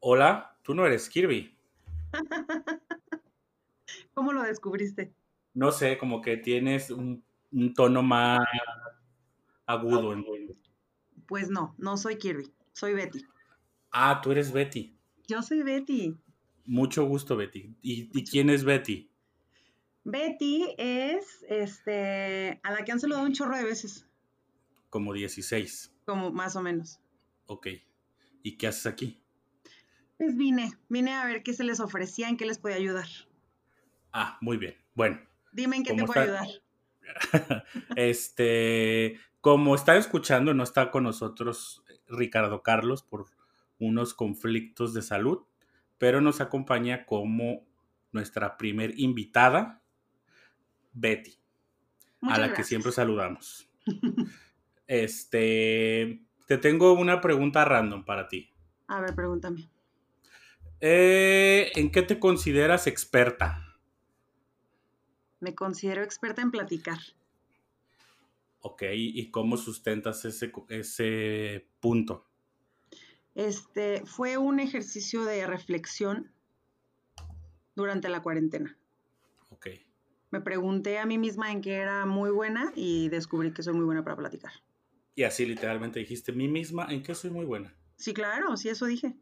Hola, tú no eres Kirby. ¿Cómo lo descubriste? No sé, como que tienes un, un tono más agudo. en- Pues no, no soy Kirby, soy Betty. Ah, tú eres Betty. Yo soy Betty. Mucho gusto, Betty. ¿Y, y quién es Betty? Betty es este a la que han saludado un chorro de veces, Como 16. como más o menos. Ok. ¿Y qué haces aquí? Pues vine, vine a ver qué se les ofrecía, en qué les podía ayudar. Ah, muy bien. Bueno, Dime en qué te ¿Cómo puedo está? ayudar. este, como está escuchando, no está con nosotros Ricardo Carlos por unos conflictos de salud, pero nos acompaña como nuestra primer invitada, Betty, Muchas a la que siempre saludamos. Este, te tengo una pregunta random para ti. A ver, pregúntame. Eh, ¿En qué te consideras experta? Me considero experta en platicar. Ok, ¿y cómo sustentas ese, ese punto? Este fue un ejercicio de reflexión durante la cuarentena. Ok. Me pregunté a mí misma en qué era muy buena y descubrí que soy muy buena para platicar. Y así literalmente dijiste, mí misma, ¿en qué soy muy buena? Sí, claro, sí, eso dije.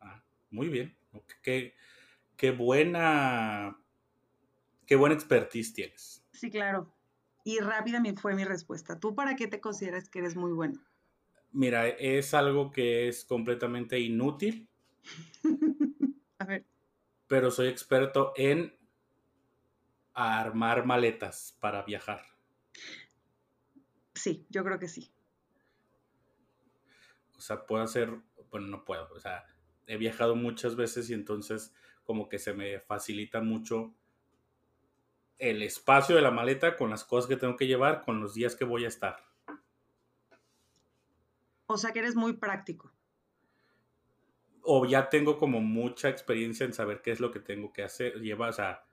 Ah, muy bien. Qué, qué buena, qué buena expertise tienes. Sí, claro. Y rápida fue mi respuesta. ¿Tú para qué te consideras que eres muy buena? Mira, es algo que es completamente inútil, a ver, pero soy experto en armar maletas para viajar. Sí, yo creo que sí. O sea, puedo hacer, bueno, no puedo, o sea, he viajado muchas veces y entonces como que se me facilita mucho el espacio de la maleta con las cosas que tengo que llevar, con los días que voy a estar. O sea que eres muy práctico. O ya tengo como mucha experiencia en saber qué es lo que tengo que hacer. Lleva, o sea,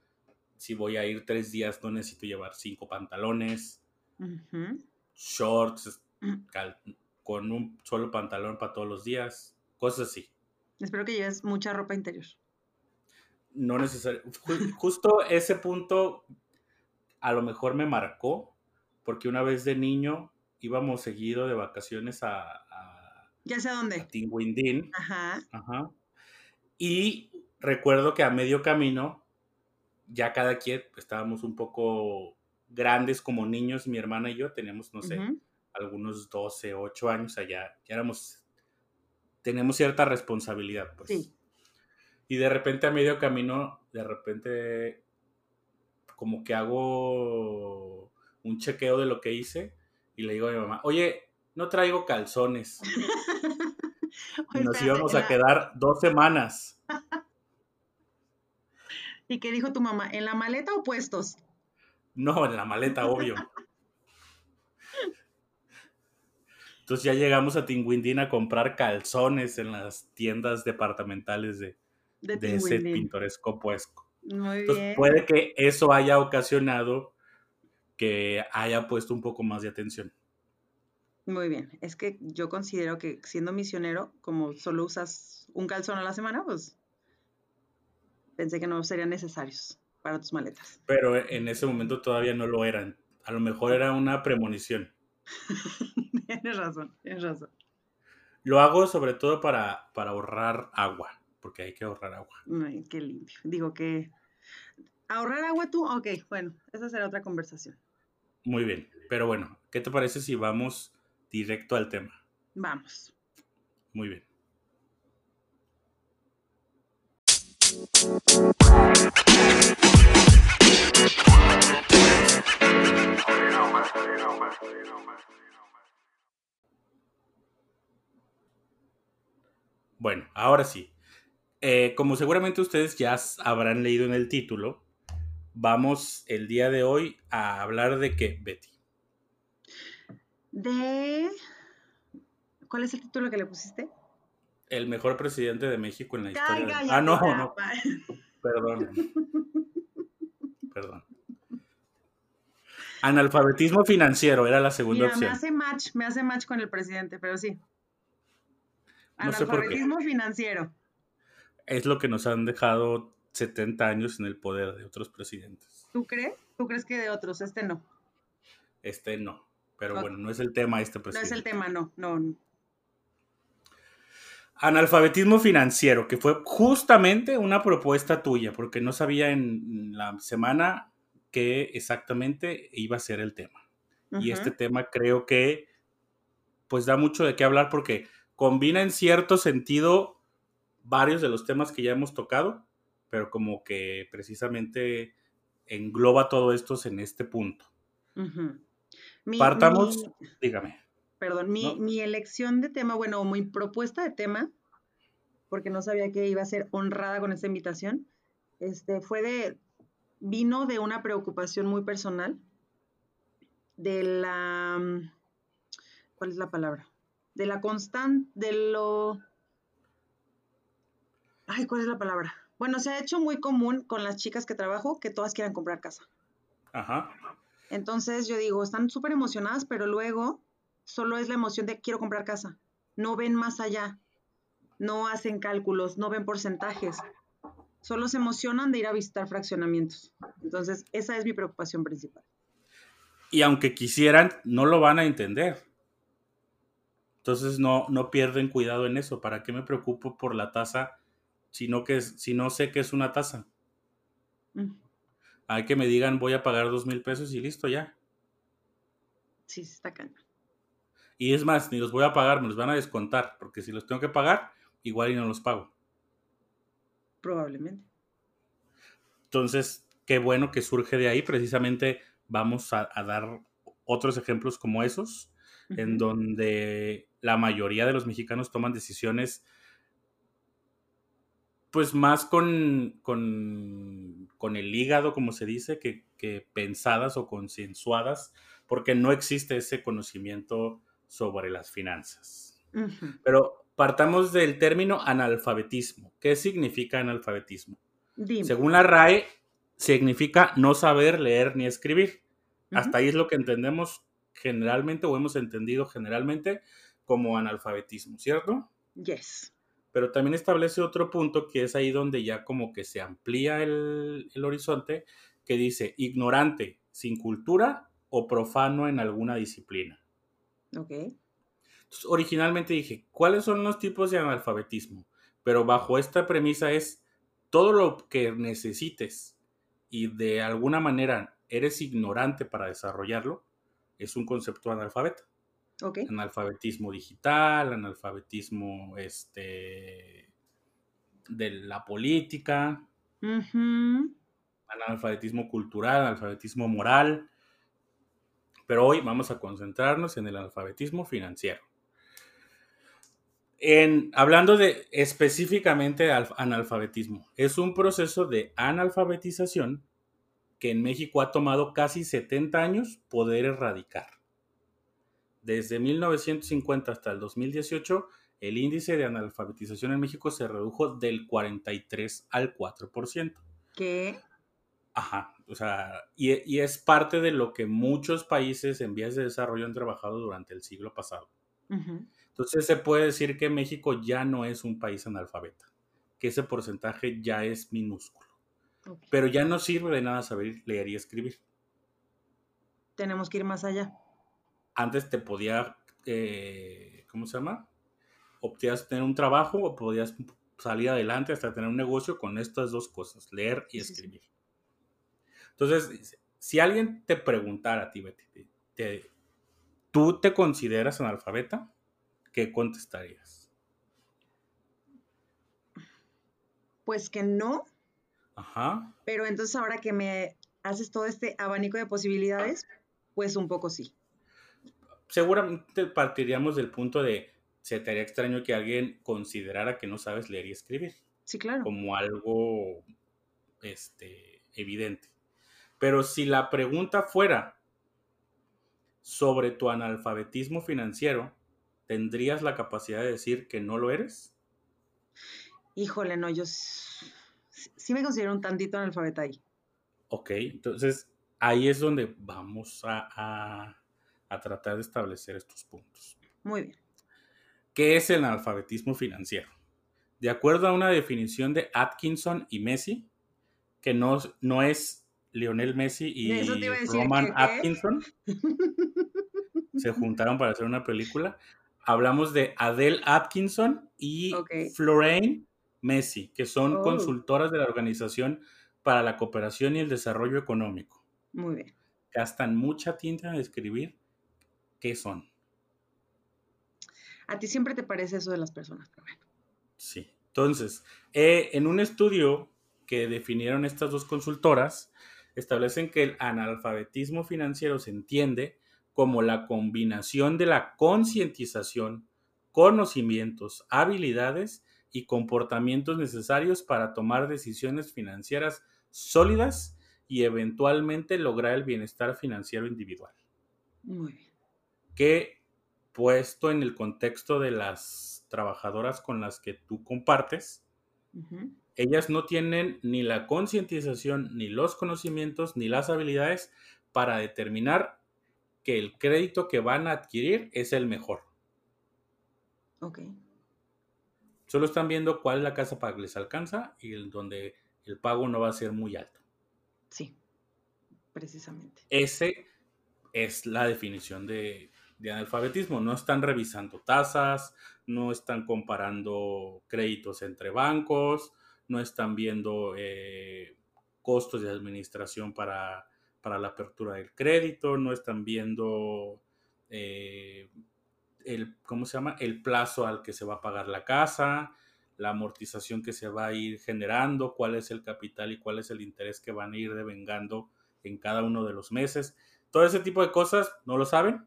si voy a ir tres días, no necesito llevar cinco pantalones, Ujú. Shorts, cal- con un solo pantalón para todos los días, cosas así. Espero que lleves mucha ropa interior. no necesario. ju- Justo ese punto a lo mejor me marcó, porque una vez de niño íbamos seguido de vacaciones a, a, Ya sé a a dónde. Tinguindín, Ajá. ajá, y recuerdo que a medio camino, ya cada quien estábamos un poco grandes como niños, mi hermana y yo teníamos, no sé, algunos 12, 8 años allá, ya éramos, tenemos cierta responsabilidad, pues. Sí. Y de repente a medio camino, de repente como que hago un chequeo de lo que hice y le digo a mi mamá, oye, no traigo calzones. Y nos íbamos a quedar dos semanas. ¿Y qué dijo tu mamá? ¿En la maleta o puestos? No, en la maleta, obvio. Entonces ya llegamos a Tinguindín a comprar calzones en las tiendas departamentales de, De, de ese pintoresco puesco. Muy Entonces bien. puede que eso haya ocasionado que haya puesto un poco más de atención. Muy bien. Es que yo considero que siendo misionero, como solo usas un calzón a la semana, pues pensé que no serían necesarios para tus maletas. Pero en ese momento todavía no lo eran. A lo mejor era una premonición. tienes razón, tienes razón. Lo hago sobre todo para, para ahorrar agua, porque hay que ahorrar agua. Ay, qué limpio. Digo que ahorrar agua tú, ok, bueno, esa será otra conversación. Muy bien. Pero bueno, ¿qué te parece si vamos directo al tema? Vamos. Muy bien. Bueno, ahora sí. Eh, como seguramente ustedes ya habrán leído en el título, vamos el día de hoy a hablar de qué, Betty. De. ¿Cuál es el título que le pusiste? El mejor presidente de México en la historia. Cállate, Ah, no, no, perdón. Perdón. Analfabetismo financiero era la segunda Mira, me opción. hace match, me hace match con el presidente, pero sí. No sé. Analfabetismo financiero. Es lo que nos han dejado 70 años en el poder de otros presidentes. ¿Tú crees? ¿Tú crees que de otros? Este no. Este no. Pero bueno, no es el tema este No presidente. es el tema, no. No. Analfabetismo financiero, que fue justamente una propuesta tuya, porque no sabía en la semana qué exactamente iba a ser el tema. Y este tema creo que pues da mucho de qué hablar porque combina en cierto sentido varios de los temas que ya hemos tocado, pero como que precisamente engloba todo esto en este punto. Mi- Partamos, mi- dígame. Perdón, mi, ¿no? mi elección de tema, bueno, mi propuesta de tema, porque no sabía que iba a ser honrada con esta invitación, este, fue de, vino de una preocupación muy personal, de la, mm, ¿cuál es la palabra? De la constante, de lo, ay, ¿cuál es la palabra? Bueno, se ha hecho muy común con las chicas que trabajo que todas quieran comprar casa. Ajá. Entonces yo digo, están súper emocionadas, pero luego solo es la emoción de quiero comprar casa. No ven más allá, no hacen cálculos, no ven porcentajes. Solo se emocionan de ir a visitar fraccionamientos. Entonces, esa es mi preocupación principal. Y aunque quisieran, no lo van a entender. Entonces no, no pierden cuidado en eso. ¿Para qué me preocupo por la tasa si no, que si no sé que es una tasa? Mm, Hay que me digan voy a pagar dos mil pesos y listo ya. Sí, sí está cañón. Y es más, ni los voy a pagar, me los van a descontar, porque si los tengo que pagar, igual y no los pago. Probablemente. Entonces, qué bueno que surge de ahí. Precisamente vamos a, a dar otros ejemplos como esos, en donde la mayoría de los mexicanos toman decisiones pues más con, con, con el hígado, como se dice, que, que pensadas o consensuadas, porque no existe ese conocimiento sobre las finanzas. Pero partamos del término analfabetismo. ¿Qué significa analfabetismo? Dime. Según la RAE, significa no saber leer ni escribir. Hasta ahí es lo que entendemos generalmente o hemos entendido generalmente como analfabetismo, ¿cierto? Yes. Pero también establece otro punto que es ahí donde ya como que se amplía el, el horizonte, que dice ignorante, sin cultura o profano en alguna disciplina. Ok. Entonces, originalmente dije, ¿cuáles son los tipos de analfabetismo? Pero bajo esta premisa es todo lo que necesites y de alguna manera eres ignorante para desarrollarlo, es un concepto analfabeta. Ok. Analfabetismo digital, analfabetismo este, de la política, analfabetismo cultural, analfabetismo moral. Pero hoy vamos a concentrarnos en el analfabetismo financiero. En, hablando de específicamente de alf- analfabetismo, es un proceso de analfabetización que en México ha tomado casi 70 años poder erradicar. Desde 1950 hasta el 2018, el índice de analfabetización en México se redujo del 43 al 4%. ¿Qué? Ajá, o sea, y, y es parte de lo que muchos países en vías de desarrollo han trabajado durante el siglo pasado. Entonces se puede decir que México ya no es un país analfabeta, que ese porcentaje ya es minúsculo. Pero ya no sirve de nada saber leer y escribir. Tenemos que ir más allá. Antes te podía, eh, ¿cómo se llama? Podías tener un trabajo o podías salir adelante hasta tener un negocio con estas dos cosas, leer y sí, sí. Entonces, si alguien te preguntara a ti, Betty, te- ¿tú te consideras analfabeta? ¿Qué contestarías? Pues que no, Ajá. pero entonces ahora que me haces todo este abanico de posibilidades, pues un poco sí. Seguramente partiríamos del punto de, se te haría extraño que alguien considerara que no sabes leer y escribir. Sí, claro. como algo este, evidente. Pero si la pregunta fuera sobre tu analfabetismo financiero, ¿tendrías la capacidad de decir que no lo eres? Híjole, no, yo sí me considero un tantito analfabeta ahí. Ok, entonces ahí es donde vamos a, a- a tratar de establecer estos puntos. Muy bien. ¿Qué es el analfabetismo financiero? De acuerdo a una definición de Atkinson y Messi, que no, no es Lionel Messi y Roman Atkinson, se juntaron para hacer una película. Hablamos de Adele Atkinson y Florine Messi, que son oh. consultoras de la Organización para la Cooperación y el Desarrollo Económico. Muy bien. Gastan mucha tinta en escribir qué son. A ti siempre te parece eso de las personas, pero bueno. Sí. Entonces, eh, en un estudio que definieron estas dos consultoras, establecen que el analfabetismo financiero se entiende como la combinación de la concientización, conocimientos, habilidades y comportamientos necesarios para tomar decisiones financieras sólidas y eventualmente lograr el bienestar financiero individual. Muy bien. Que puesto en el contexto de las trabajadoras con las que tú compartes, ellas no tienen ni la concientización, ni los conocimientos, ni las habilidades para determinar que el crédito que van a adquirir es el mejor. Ok. Solo están viendo cuál es la casa para que les alcanza y el, donde el pago no va a ser muy alto. Sí, precisamente. Ese es la definición de, de analfabetismo. No están revisando tasas, no están comparando créditos entre bancos, no están viendo eh, costos de administración para, la apertura del crédito, no están viendo eh, el, ¿cómo se llama? El plazo al que se va a pagar la casa, la amortización que se va a ir generando, cuál es el capital y cuál es el interés que van a ir devengando en cada uno de los meses. Todo ese tipo de cosas no lo saben.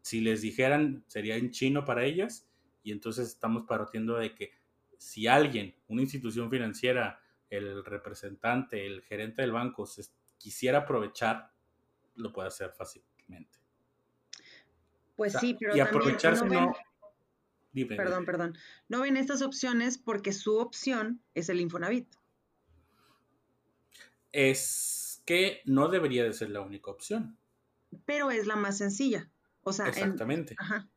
Si les dijeran, sería en chino para ellas. Y entonces estamos partiendo de que si alguien, una institución financiera, el representante, el gerente del banco, se quisiera aprovechar, lo puede hacer fácilmente. Pues sí, pero y aprovecharse no, perdón, perdón. No ven estas opciones porque su opción es el Infonavit. Es que no debería de ser la única opción. Pero es la más sencilla. O sea, exactamente. ajá.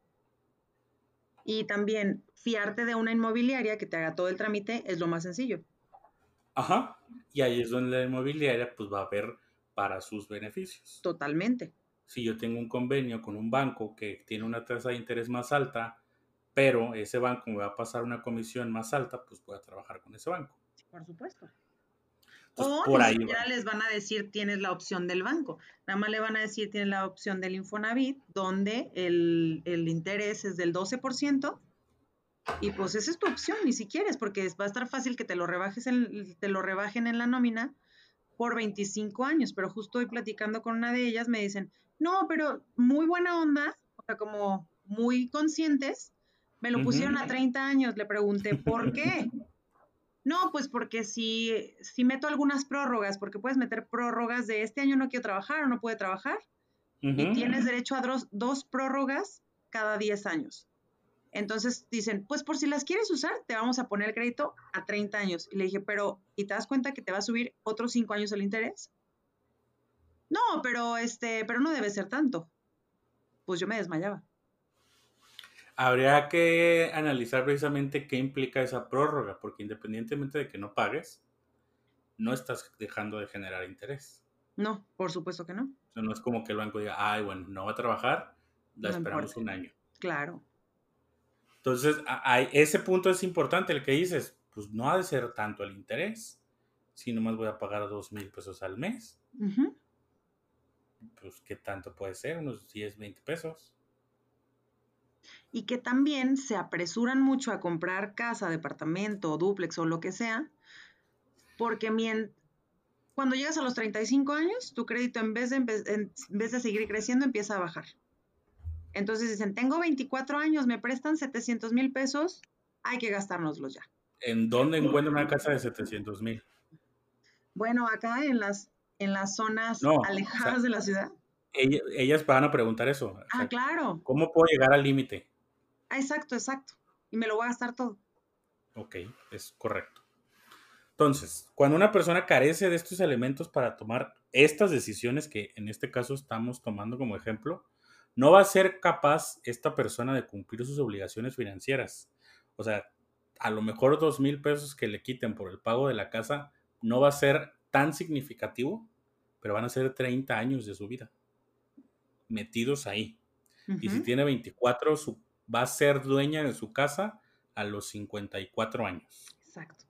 Y también fiarte de una inmobiliaria que te haga todo el trámite es lo más sencillo. Ajá. Y ahí es donde la inmobiliaria pues va a ver para sus beneficios. Totalmente. Si yo tengo un convenio con un banco que tiene una tasa de interés más alta, pero ese banco me va a pasar una comisión más alta, pues voy a trabajar con ese banco. Por supuesto. O por ahí siquiera les van a decir tienes la opción del banco. Nada más le van a decir tienes la opción del Infonavit, donde el, el interés es del 12%. Y pues esa es tu opción, ni si quieres, porque va a estar fácil que te lo, rebajes te lo rebajen en la nómina por 25 años. Pero justo hoy platicando con una de ellas me dicen, no, pero muy buena onda, o sea, como muy conscientes, me lo pusieron a 30 años. Le pregunté, ¿por qué? No, pues porque si, si meto algunas prórrogas, porque puedes meter prórrogas de este año no quiero trabajar o no puede trabajar, y tienes derecho a dos, dos prórrogas cada 10 años. Entonces dicen, pues por si las quieres usar, te vamos a poner el crédito a 30 años. Y le dije, pero, ¿y te das cuenta que te va a subir otros 5 años el interés? No, pero este, pero no debe ser tanto. Pues yo me desmayaba. Habría que analizar precisamente qué implica esa prórroga, porque independientemente de que no pagues, no estás dejando de generar interés. No, por supuesto que no. no es como que el banco diga, ay, bueno, no va a trabajar, la esperamos un año. Claro. Entonces, ese punto es importante, el que dices, pues no ha de ser tanto el interés, si nomás voy a pagar dos mil pesos al mes. Pues, ¿qué tanto puede ser? Unos 10, 20 pesos y que también se apresuran mucho a comprar casa, departamento, duplex o lo que sea, porque cuando llegas a los 35 años, tu crédito en vez, de, en vez de seguir creciendo empieza a bajar. Entonces dicen, tengo 24 años, me prestan 700 mil pesos, hay que gastárnoslos ya. ¿En dónde encuentro una casa de 700 mil? Bueno, acá en las, en las zonas alejadas de la ciudad. ellas van a preguntar eso. Ah, claro. ¿Cómo puedo llegar al límite? Ah, exacto, exacto. Y me lo voy a gastar todo. Ok, es correcto. Entonces, cuando una persona carece de estos elementos para tomar estas decisiones que en este caso estamos tomando como ejemplo, no va a ser capaz esta persona de cumplir sus obligaciones financieras. O sea, a lo mejor dos mil pesos que le quiten por el pago de la casa no va a ser tan significativo, pero van a ser 30 años de su vida metidos ahí. Y si tiene 24, su, va a ser dueña de su casa a los 54 años. Exacto.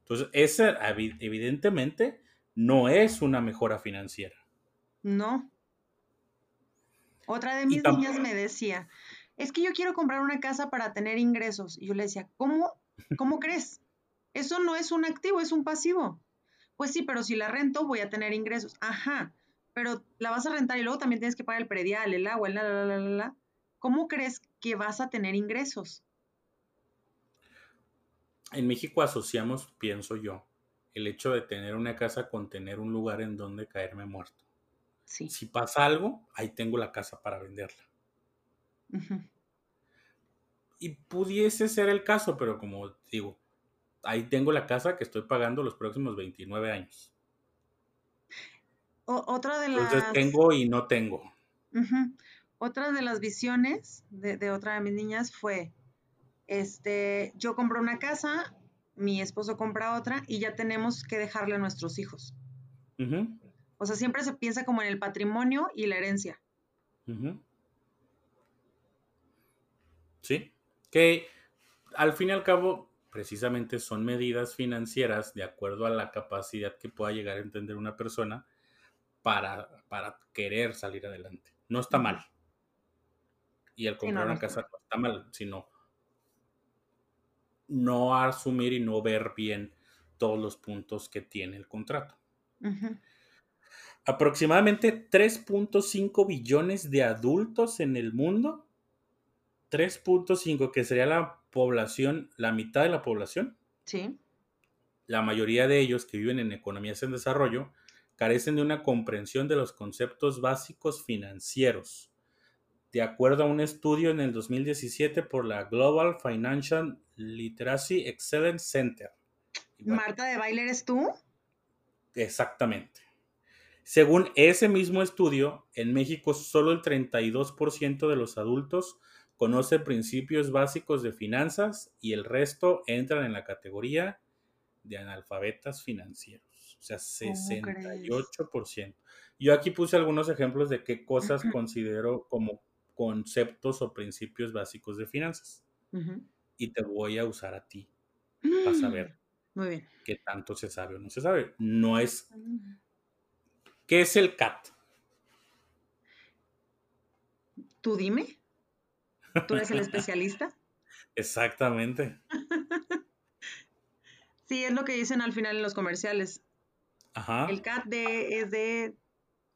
Entonces, ese evidentemente no es una mejora financiera. No. Otra de mis niñas me decía, es que yo quiero comprar una casa para tener ingresos. Y yo le decía, ¿cómo? ¿Cómo crees? Eso no es un activo, es un pasivo. Pues sí, pero si la rento voy a tener ingresos. Ajá, pero la vas a rentar y luego también tienes que pagar el predial, el agua, la, la, la, la, la. ¿Cómo crees que vas a tener ingresos? En México asociamos, pienso yo, el hecho de tener una casa con tener un lugar en donde caerme muerto. Sí. Si pasa algo, ahí tengo la casa para venderla. Y pudiese ser el caso, pero como digo, ahí tengo la casa que estoy pagando los próximos 29 años. otra de las... Entonces tengo y no tengo. Otra de las visiones de, de, otra de mis niñas fue, este, yo compro una casa, mi esposo compra otra y ya tenemos que dejarle a nuestros hijos. O sea, siempre se piensa como en el patrimonio y la herencia. Sí, que al fin y al cabo precisamente son medidas financieras de acuerdo a la capacidad que pueda llegar a entender una persona para, para querer salir adelante. No está mal. Y el comprar una casa no está mal, sino no asumir y no ver bien todos los puntos que tiene el contrato. Aproximadamente 3.5 billones de adultos en el mundo. 3.5, que sería la población, la mitad de la población. Sí. La mayoría de ellos que viven en economías en desarrollo carecen de una comprensión de los conceptos básicos financieros de acuerdo a un estudio en el 2017 por la Global Financial Literacy Excellence Center. Marta de Baile, ¿eres tú? Exactamente. Según ese mismo estudio, en México solo el 32% de los adultos conoce principios básicos de finanzas y el resto entran en la categoría de analfabetas financieros. O sea, 68%. Yo aquí puse algunos ejemplos de qué cosas considero como conceptos o principios básicos de finanzas. Y te voy a usar a ti para saber Muy qué tanto se sabe o no se sabe. No es... Mm. ¿Qué es el CAT? Tú dime. ¿Tú eres el especialista? Exactamente. sí, es lo que dicen al final en los comerciales. Ajá. El CAT de, es de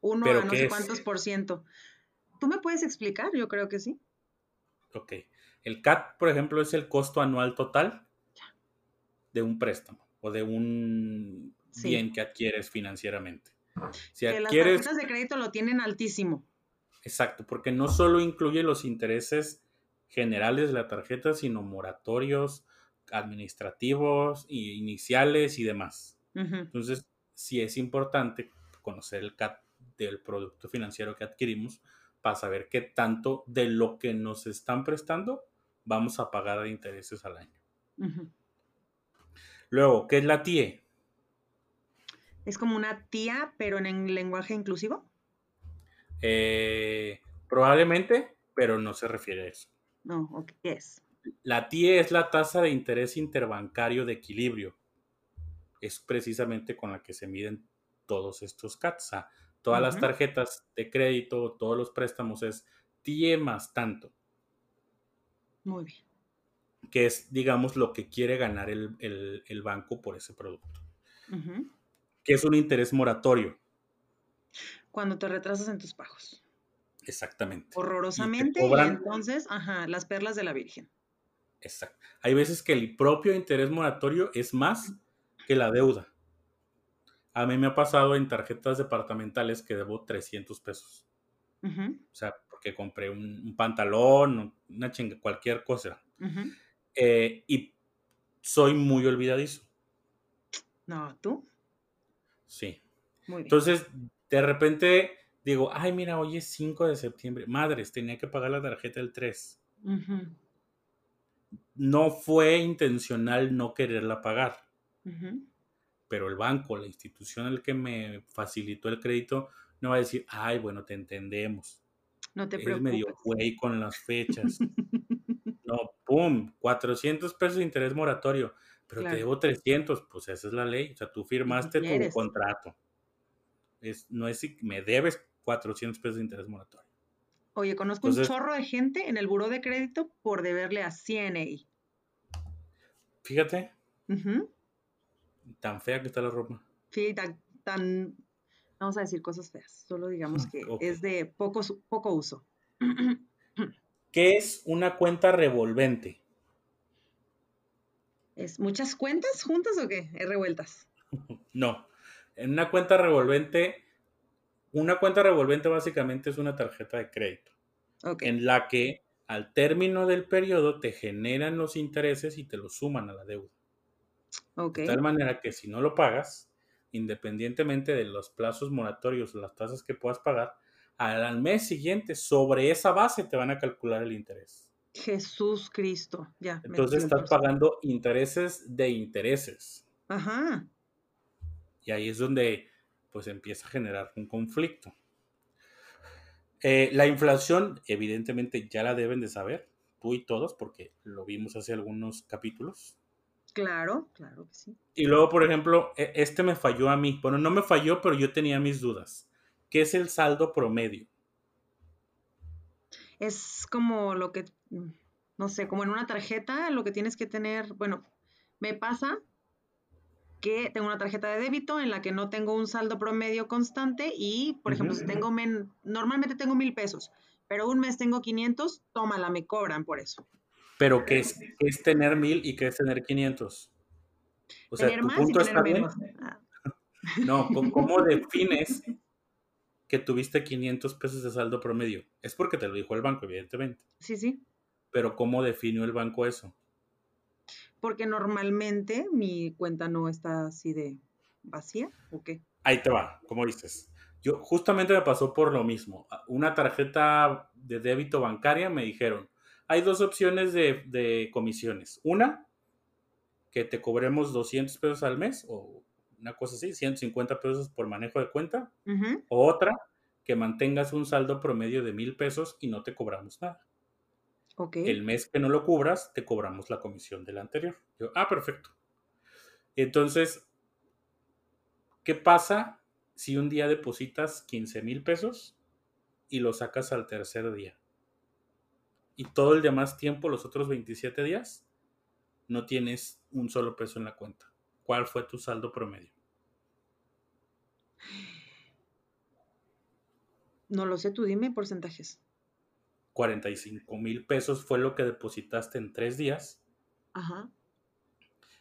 uno a no sé cuántos por ciento. ¿Tú me puedes explicar? Yo creo que sí. Ok. El CAT, por ejemplo, es el costo anual total de un préstamo o de un bien que adquieres financieramente. Si que las tarjetas de crédito lo tienen altísimo. Exacto, porque no solo incluye los intereses generales de la tarjeta, sino moratorios, administrativos, iniciales y demás. Entonces, sí es importante conocer el CAT del producto financiero que adquirimos para saber qué tanto de lo que nos están prestando vamos a pagar de intereses al año. Luego, ¿qué es la TIE? ¿Es como una tía, pero en lenguaje inclusivo? Eh, probablemente, pero no se refiere a eso. No, ¿qué es? La TIE es la tasa de interés interbancario de equilibrio. Es precisamente con la que se miden todos estos CATs. Todas las tarjetas de crédito, todos los préstamos es TIE más tanto. Muy bien. Que es, digamos, lo que quiere ganar el, banco por ese producto. Que es un interés moratorio. Cuando te retrasas en tus pagos. Exactamente. Horrorosamente. Y, entonces, ajá, las perlas de la Virgen. Exacto. Hay veces que el propio interés moratorio es más que la deuda. A mí me ha pasado en tarjetas departamentales que debo 300 pesos. O sea, porque compré un, pantalón, una chinga, cualquier cosa. Eh, y soy muy olvidadizo. No, ¿tú? Sí. Muy bien. Entonces, de repente digo, ay, mira, hoy es 5 de septiembre. Madres, tenía que pagar la tarjeta el 3. No fue intencional no quererla pagar. Pero el banco, la institución el que me facilitó el crédito, no va a decir, ay, bueno, te entendemos. No te Eres medio güey con las fechas. no, pum, 400 pesos de interés moratorio, pero te debo 300, pues esa es la ley. O sea, tú firmaste tu contrato. Es, no es si me debes 400 pesos de interés moratorio. Oye, conozco un chorro de gente en el buró de crédito por deberle a CNA. Fíjate. Tan fea que está la ropa. Sí, tan, vamos a decir cosas feas, solo digamos que es de poco, poco uso. ¿Qué es una cuenta revolvente? ¿Es muchas cuentas juntas o qué? ¿Es revueltas? no. En una cuenta revolvente, una cuenta revolvente básicamente es una tarjeta de crédito. En la que al término del periodo te generan los intereses y te los suman a la deuda. De tal manera que si no lo pagas, independientemente de los plazos moratorios o las tasas que puedas pagar, al, mes siguiente sobre esa base te van a calcular el interés. Jesús Cristo, ya. Entonces estás pagando intereses de intereses. Ajá. Y ahí es donde pues empieza a generar un conflicto. Eh, la inflación, evidentemente, ya la deben de saber, tú y todos, porque lo vimos hace algunos capítulos. Claro, claro que sí. Y luego, por ejemplo, e, este me falló a mí. Bueno, no me falló, pero yo tenía mis dudas. ¿Qué es el saldo promedio? Es como lo que, no sé, como en una tarjeta, lo que tienes que tener, bueno, me pasa que tengo una tarjeta de débito en la que no tengo un saldo promedio constante y, por ejemplo, si tengo, normalmente tengo mil pesos, pero un mes tengo 500, tómala, me cobran por eso. Pero ¿qué es, es tener mil y qué es tener 500? O sea, tu punto está bien. Ah. No, ¿cómo defines que tuviste 500 pesos de saldo promedio? Es porque te lo dijo el banco, evidentemente. Sí, sí. Pero ¿cómo definió el banco eso? Porque normalmente mi cuenta no está así de vacía, ¿o qué? Ahí te va, como dices. Yo justamente me pasó por lo mismo. Una tarjeta de débito bancaria me dijeron, hay dos opciones de, comisiones. Una, que te cobremos 200 pesos al mes o una cosa así, 150 pesos por manejo de cuenta. O otra, que mantengas un saldo promedio de mil pesos y no te cobramos nada. El mes que no lo cubras, te cobramos la comisión del anterior. Yo, ah, perfecto. Entonces, ¿qué pasa si un día depositas 15 mil pesos y lo sacas al tercer día? Y todo el demás tiempo, los otros 27 días, no tienes un solo peso en la cuenta. ¿Cuál fue tu saldo promedio? No lo sé, tú dime porcentajes. 45 mil pesos fue lo que depositaste en tres días. Ajá.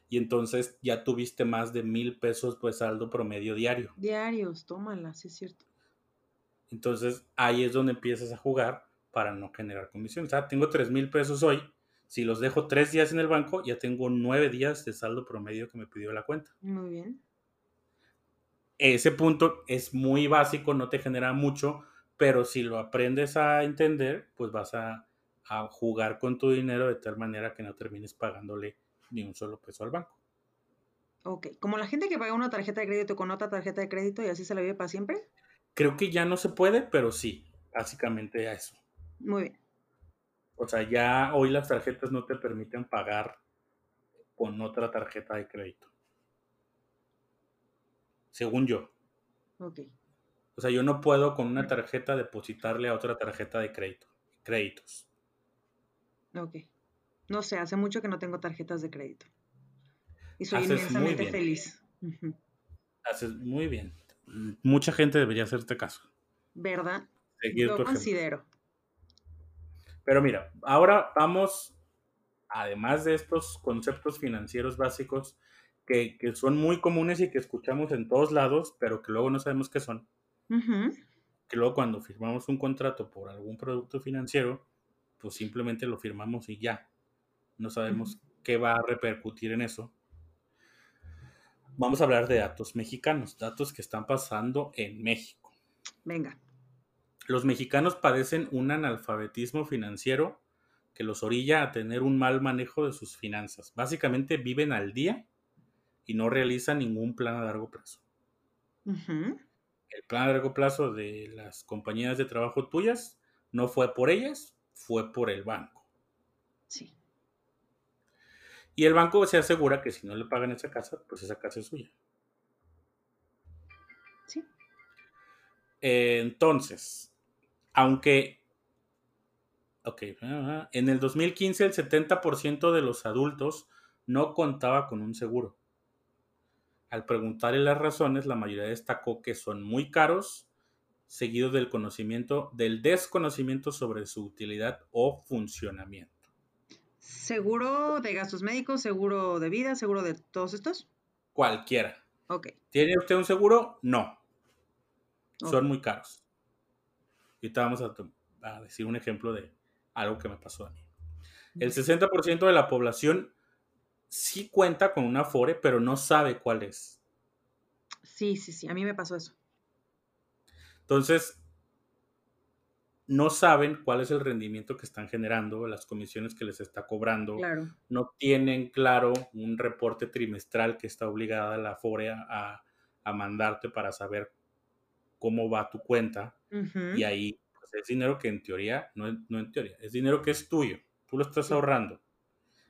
Y entonces ya tuviste más de mil pesos pues saldo promedio diario. Diarios, tómala, sí es cierto. Entonces ahí es donde empiezas a jugar para no generar comisión. O sea, tengo 3 mil pesos hoy. Si los dejo tres días en el banco, ya tengo nueve días de saldo promedio que me pidió la cuenta. Muy bien. Ese punto es muy básico, no te genera mucho, pero si lo aprendes a entender, pues vas a, a jugar con tu dinero de tal manera que no termines pagándole ni un solo peso al banco. Ok, como la gente que paga una tarjeta de crédito con otra tarjeta de crédito y así se la vive para siempre. Creo que ya no se puede, pero sí, básicamente a eso. Muy bien. O sea, ya hoy las tarjetas no te permiten pagar con otra tarjeta de crédito. Según yo. Ok. O sea, yo no puedo con una tarjeta depositarle a otra tarjeta de crédito. Créditos. Ok. No sé, hace mucho que no tengo tarjetas de crédito. Y soy inmensamente feliz. Haces muy bien. Mucha gente debería hacerte caso. ¿Verdad? Yo considero. Pero mira, ahora vamos, además de estos conceptos financieros básicos que, son muy comunes y que escuchamos en todos lados, pero que luego no sabemos qué son. Que luego cuando firmamos un contrato por algún producto financiero, pues simplemente lo firmamos y ya. No sabemos qué va a repercutir en eso. Vamos a hablar de datos mexicanos, datos que están pasando en México. Venga. Los mexicanos padecen un analfabetismo financiero que los orilla a tener un mal manejo de sus finanzas. Básicamente viven al día y no realizan ningún plan a largo plazo. El plan a largo plazo de las compañías de trabajo tuyas no fue por ellas, fue por el banco. Sí. Y el banco se asegura que si no le pagan esa casa, pues esa casa es suya. Sí. entonces, aunque Ok, en el 2015 el 70% de los adultos no contaba con un seguro. Al preguntarle las razones, la mayoría destacó que son muy caros, seguido del conocimiento, del desconocimiento sobre su utilidad o funcionamiento. ¿Seguro de gastos médicos, seguro de vida, seguro de todos estos? Cualquiera. Ok. ¿Tiene usted un seguro? No. Son muy caros. Te vamos a decir un ejemplo de, algo que me pasó a mí. El 60% de la población sí cuenta con una Afore, pero no sabe cuál es. Sí, sí, sí, a mí me pasó eso. Entonces, no saben cuál es el rendimiento que están generando, las comisiones que les está cobrando. Claro. No tienen claro un reporte trimestral que está obligada la Afore a, mandarte para saber cómo va tu cuenta. Y ahí es dinero que en teoría, no, en teoría, es dinero que es tuyo, tú lo estás ahorrando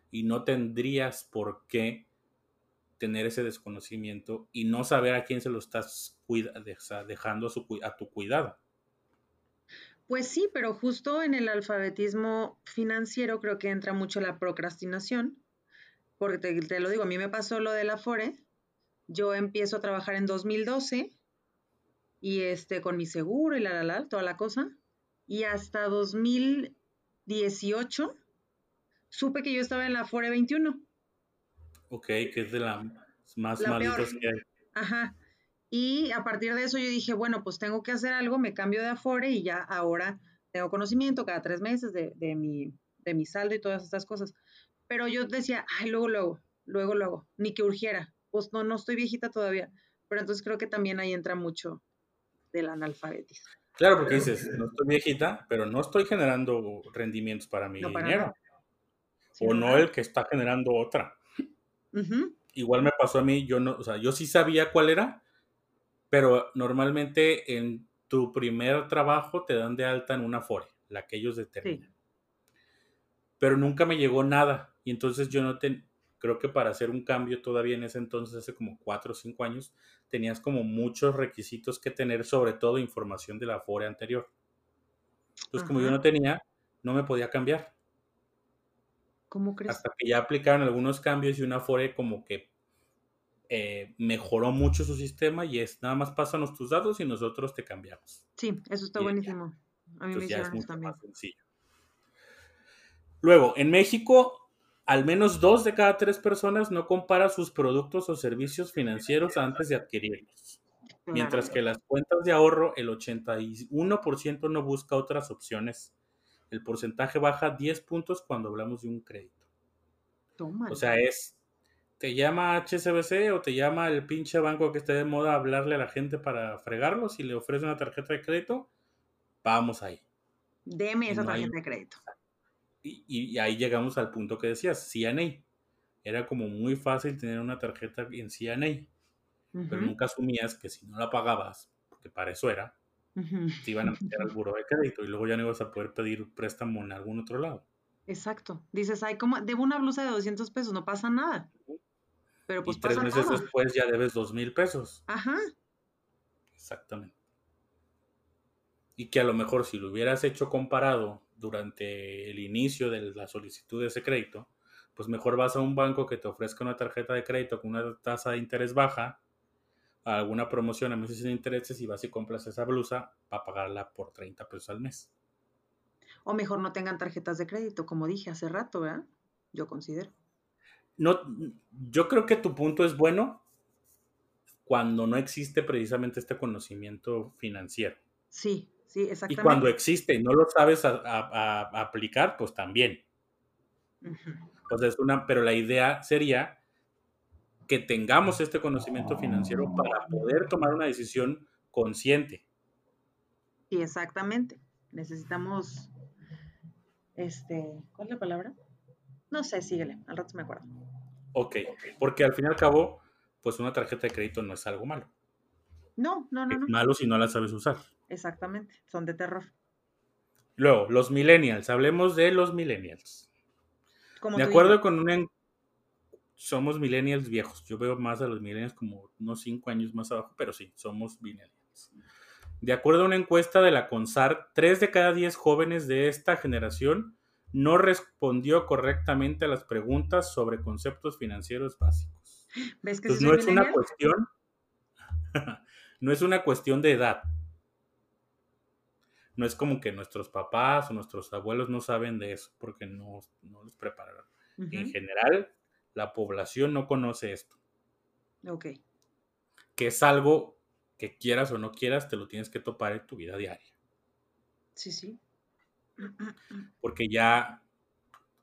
y no tendrías por qué tener ese desconocimiento y no saber a quién se lo estás dejando a, su, a tu cuidado. Pues sí, pero justo en el alfabetismo financiero creo que entra mucho la procrastinación, porque te, te, lo digo, a mí me pasó lo de la FORE, yo empiezo a trabajar en 2012 y este con mi seguro y la la la, toda la cosa, y hasta 2018 supe que yo estaba en la Fore 21. Ok, que es de las más malitas que hay. Ajá. Y a partir de eso yo dije, bueno, pues tengo que hacer algo, me cambio de Afore y ya ahora tengo conocimiento cada tres meses de, de, mi, de mi saldo y todas estas cosas. Pero yo decía, ay, luego, luego, luego, luego, ni que urgiera. Pues no, no estoy viejita todavía. Pero entonces creo que también ahí entra mucho del analfabetismo. Claro, porque dices, no estoy viejita, pero no estoy generando rendimientos para mi dinero. o no el que está generando otra. Igual me pasó a mí, yo no, o sea, yo sí sabía cuál era, pero normalmente en tu primer trabajo te dan de alta en una FORE, la que ellos determinan. Pero nunca me llegó nada. Y entonces yo no te, creo que para hacer un cambio todavía en ese entonces, hace como cuatro o cinco años, tenías como muchos requisitos que tener, sobre todo información de la FORE anterior. Entonces, como yo no tenía, no me podía cambiar. ¿Cómo crees? Hasta que ya aplicaron algunos cambios y una FORE como que eh, mejoró mucho su sistema y es nada más pásanos tus datos y nosotros te cambiamos. Sí, eso está buenísimo. A mí me hicieron eso también. Luego, en México al menos dos de cada tres personas no compara sus productos o servicios financieros antes de adquirirlos. Mientras que las cuentas de ahorro, el 81% no busca otras opciones. El porcentaje baja 10 puntos cuando hablamos de un crédito. O sea, es, te llama HSBC o te llama el pinche banco que esté de moda a hablarle a la gente para fregarlos y le ofrece una tarjeta de crédito, vamos ahí. Deme esa tarjeta de crédito y, ahí llegamos al punto que decías, CNA. Era como muy fácil tener una tarjeta en CNA, pero nunca asumías que si no la pagabas, porque para eso era, te iban a meter al buro de crédito y luego ya no ibas a poder pedir préstamo en algún otro lado. Exacto. Dices, ay, como debo una blusa de 200 pesos, no pasa nada. Pero pues y tres meses después ya debes dos mil pesos. Ajá. Exactamente. Y que a lo mejor si lo hubieras hecho comparado durante el inicio de la solicitud de ese crédito, pues mejor vas a un banco que te ofrezca una tarjeta de crédito con una tasa de interés baja, alguna promoción a meses sin intereses y vas y compras esa blusa para pagarla por 30 pesos al mes. O mejor no tengan tarjetas de crédito, como dije hace rato, ¿verdad? Yo considero. No, yo creo que tu punto es bueno cuando no existe precisamente este conocimiento financiero. Sí, y cuando existe y no lo sabes aplicar, pues también. una, pero la idea sería que tengamos este conocimiento financiero para poder tomar una decisión consciente. Sí, exactamente. Necesitamos, este, ¿cuál es la palabra? No sé, síguele, al rato me acuerdo. Ok, porque al fin y al cabo, pues una tarjeta de crédito no es algo malo. No, no, no, Es no. malo si no la sabes usar. Exactamente, son de terror. Luego, los millennials. Hablemos de los millennials. Como De acuerdo dices. con una... Somos millennials viejos. Yo veo más a los millennials como unos cinco años más abajo, pero sí, somos millennials. De acuerdo a una encuesta de la CONSAR, 3 de cada 10 jóvenes de esta generación no respondió correctamente a las preguntas sobre conceptos financieros básicos. ¿Ves que Entonces no es una cuestión, no es una cuestión de edad. No es como que nuestros papás o nuestros abuelos no saben de eso porque no, no los prepararon. En general, la población no conoce esto, Ok, que es algo que quieras o no quieras, te lo tienes que topar en tu vida diaria, sí, sí. porque ya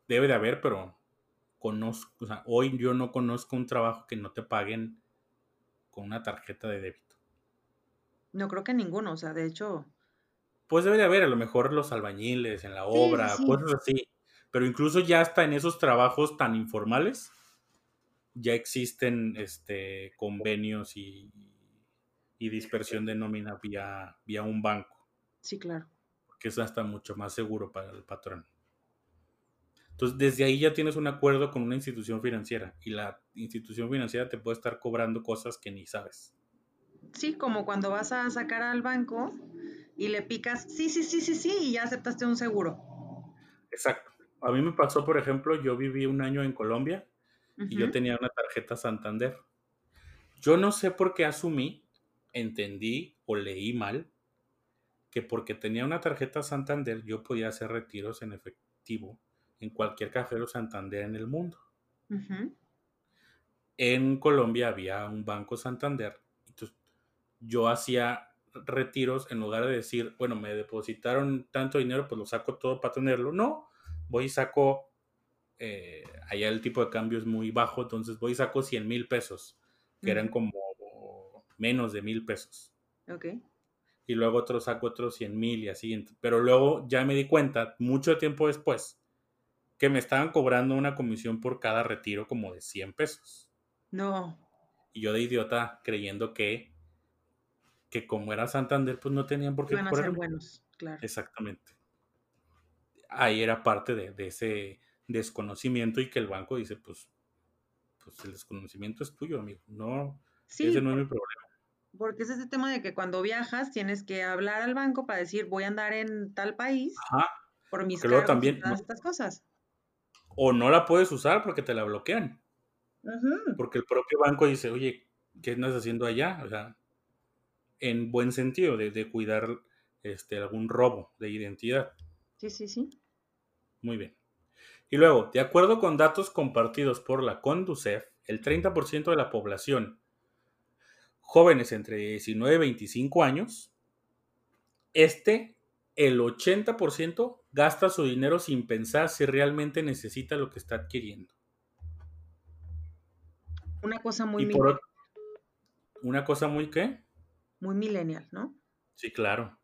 debe de haber, pero conozco, o sea, hoy yo no conozco un trabajo que no te paguen con una tarjeta de débito. No creo que ninguno, o sea, de hecho, Pues debe de haber, a lo mejor los albañiles en la sí, obra, sí. cosas así, pero incluso ya hasta en esos trabajos tan informales, ya existen este, convenios y, y dispersión de nómina vía, vía un banco, sí, claro. que es hasta mucho más seguro para el patrón. Entonces, desde ahí ya tienes un acuerdo con una institución financiera y la institución financiera te puede estar cobrando cosas que ni sabes. Sí, como cuando vas a sacar al banco y le picas, sí, sí, sí, sí, sí, y ya aceptaste un seguro. Exacto. A mí me pasó, por ejemplo, yo viví un año en Colombia y yo tenía una tarjeta Santander. Yo no sé por qué asumí, entendí o leí mal que porque tenía una tarjeta Santander yo podía hacer retiros en efectivo en cualquier cajero Santander en el mundo. En Colombia había un banco Santander, entonces yo hacía retiros en lugar de decir, bueno, me depositaron tanto dinero, pues lo saco todo para tenerlo. No, voy y saco, eh, allá el tipo de cambio es muy bajo, entonces voy y saco 100 mil pesos, que eran como menos de mil pesos. Ok. Y luego otro saco otros 100 mil y así. Pero luego ya me di cuenta, mucho tiempo después, que me estaban cobrando una comisión por cada retiro como de 100 pesos. No, Y yo de idiota creyendo que, que como era Santander, pues no tenían por qué iban a ser buenos, claro. Exactamente. Ahí era parte de, de ese desconocimiento y que el banco dice, pues, pues el desconocimiento es tuyo, amigo. No, Sí, ese no es mi problema. porque es ese tema de que cuando viajas tienes que hablar al banco para decir voy a andar en tal país Ajá. por mis cargos y también, todas no- estas cosas. o no la puedes usar porque te la bloquean. Porque el propio banco dice, oye, ¿qué andas haciendo allá? O sea, en buen sentido, de, de cuidar este, algún robo de identidad. Sí, sí, sí. Muy bien. Y luego, de acuerdo con datos compartidos por la Conducef, el 30% de la población jóvenes entre 19 y 25 años, este, el 80% gasta su dinero sin pensar si realmente necesita lo que está adquiriendo. Una cosa muy, Y por una cosa muy que, muy millennial, ¿no? sí, claro.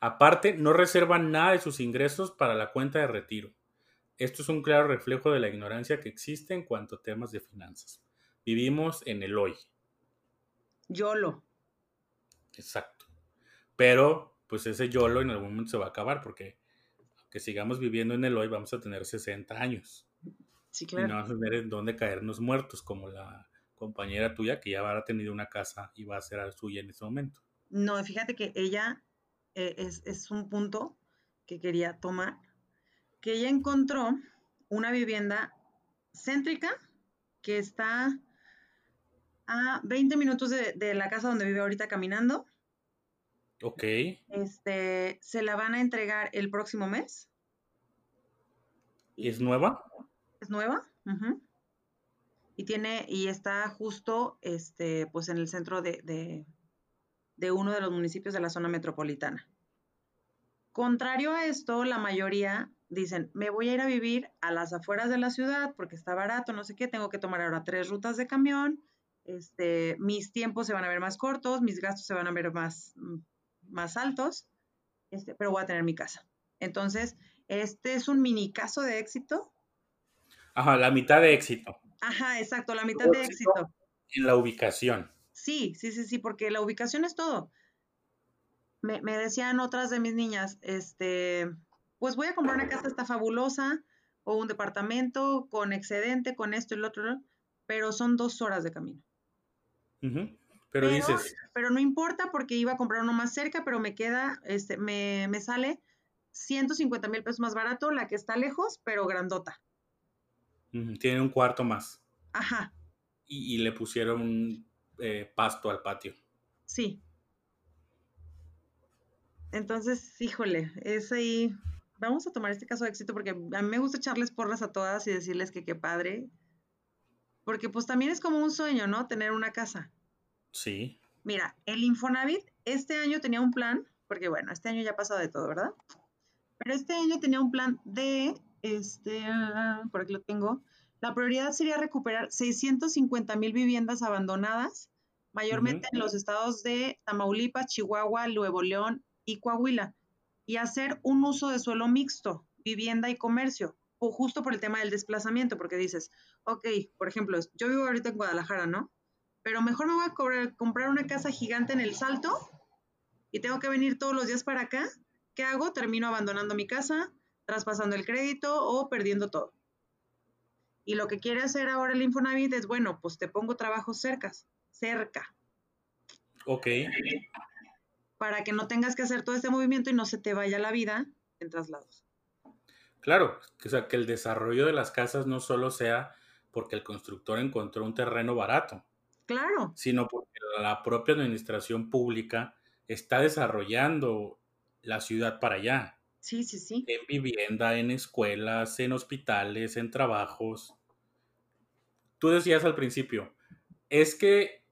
Aparte, no reservan nada de sus ingresos para la cuenta de retiro. Esto es un claro reflejo de la ignorancia que existe en cuanto a temas de finanzas. Vivimos en el hoy, YOLO. exacto. Pero, pues ese YOLO en algún momento se va a acabar porque aunque sigamos viviendo en el hoy, vamos a tener 60 años. Sí, Y claro. no vamos a tener en dónde caernos muertos, como la compañera tuya que ya habrá tenido una casa y va a ser suya en ese momento. No, fíjate que ella eh, es, es un punto que quería tomar, que ella encontró una vivienda céntrica que está a 20 minutos de, de la casa donde vive ahorita caminando. Ok, Este, se la van a entregar el próximo mes. ¿es nueva? Es nueva. ujú. Y tiene, y está justo este, pues en el centro de, de- uno de los municipios de la zona metropolitana. Contrario a esto, la mayoría dicen, me voy a ir a vivir a las afueras de la ciudad porque está barato, no sé qué, tengo que tomar ahora tres rutas de camión, este, mis tiempos se van a ver más cortos, mis gastos se van a ver más, mm, más altos. este, pero voy a tener mi casa. Entonces, este es un mini caso de éxito. Ajá, la mitad de éxito. Ajá, exacto, la mitad de éxito. En la ubicación. Sí, sí, sí, sí, porque la ubicación es todo. Me, me decían otras de mis niñas, este, pues voy a comprar una casa, está fabulosa, o un departamento con excedente, con esto y lo otro, pero son dos horas de camino. pero, dices. Pero no importa porque iba a comprar uno más cerca, pero me queda, este, me, me sale 150 mil pesos más barato, la que está lejos, pero grandota. Tiene un cuarto más. Ajá. Y, le pusieron eh, pasto al patio. Sí. Entonces, híjole, es ahí. Vamos a tomar este caso de éxito porque a mí me gusta echarles porras a todas y decirles que qué padre. Porque pues también es como un sueño, ¿no? Tener una casa. Sí. Mira, el Infonavit este año tenía un plan, porque bueno, este año ya ha pasado de todo, ¿verdad? Pero este año tenía un plan de, este, ah, por aquí lo tengo, la prioridad sería recuperar 650 mil viviendas abandonadas, mayormente en los estados de Tamaulipas, Chihuahua, Nuevo León y Coahuila, y hacer un uso de suelo mixto, vivienda y comercio, o justo por el tema del desplazamiento, porque dices, ok, por ejemplo, yo vivo ahorita en Guadalajara, ¿no? Pero mejor me voy a comprar una casa gigante en el Salto y tengo que venir todos los días para acá ¿Qué hago? Termino abandonando mi casa, traspasando el crédito o perdiendo todo. Y lo que quiere hacer ahora el Infonavit es, bueno, pues te pongo trabajos cerca, cerca. Ok. Para que no tengas que hacer todo este movimiento y no se te vaya la vida en traslados. Claro, o sea, que el desarrollo de las casas no solo sea porque el constructor encontró un terreno barato. Claro. Sino porque la propia administración pública está desarrollando la ciudad para allá. Sí, sí, sí. En vivienda, en escuelas, en hospitales, en trabajos. Tú decías al principio, es que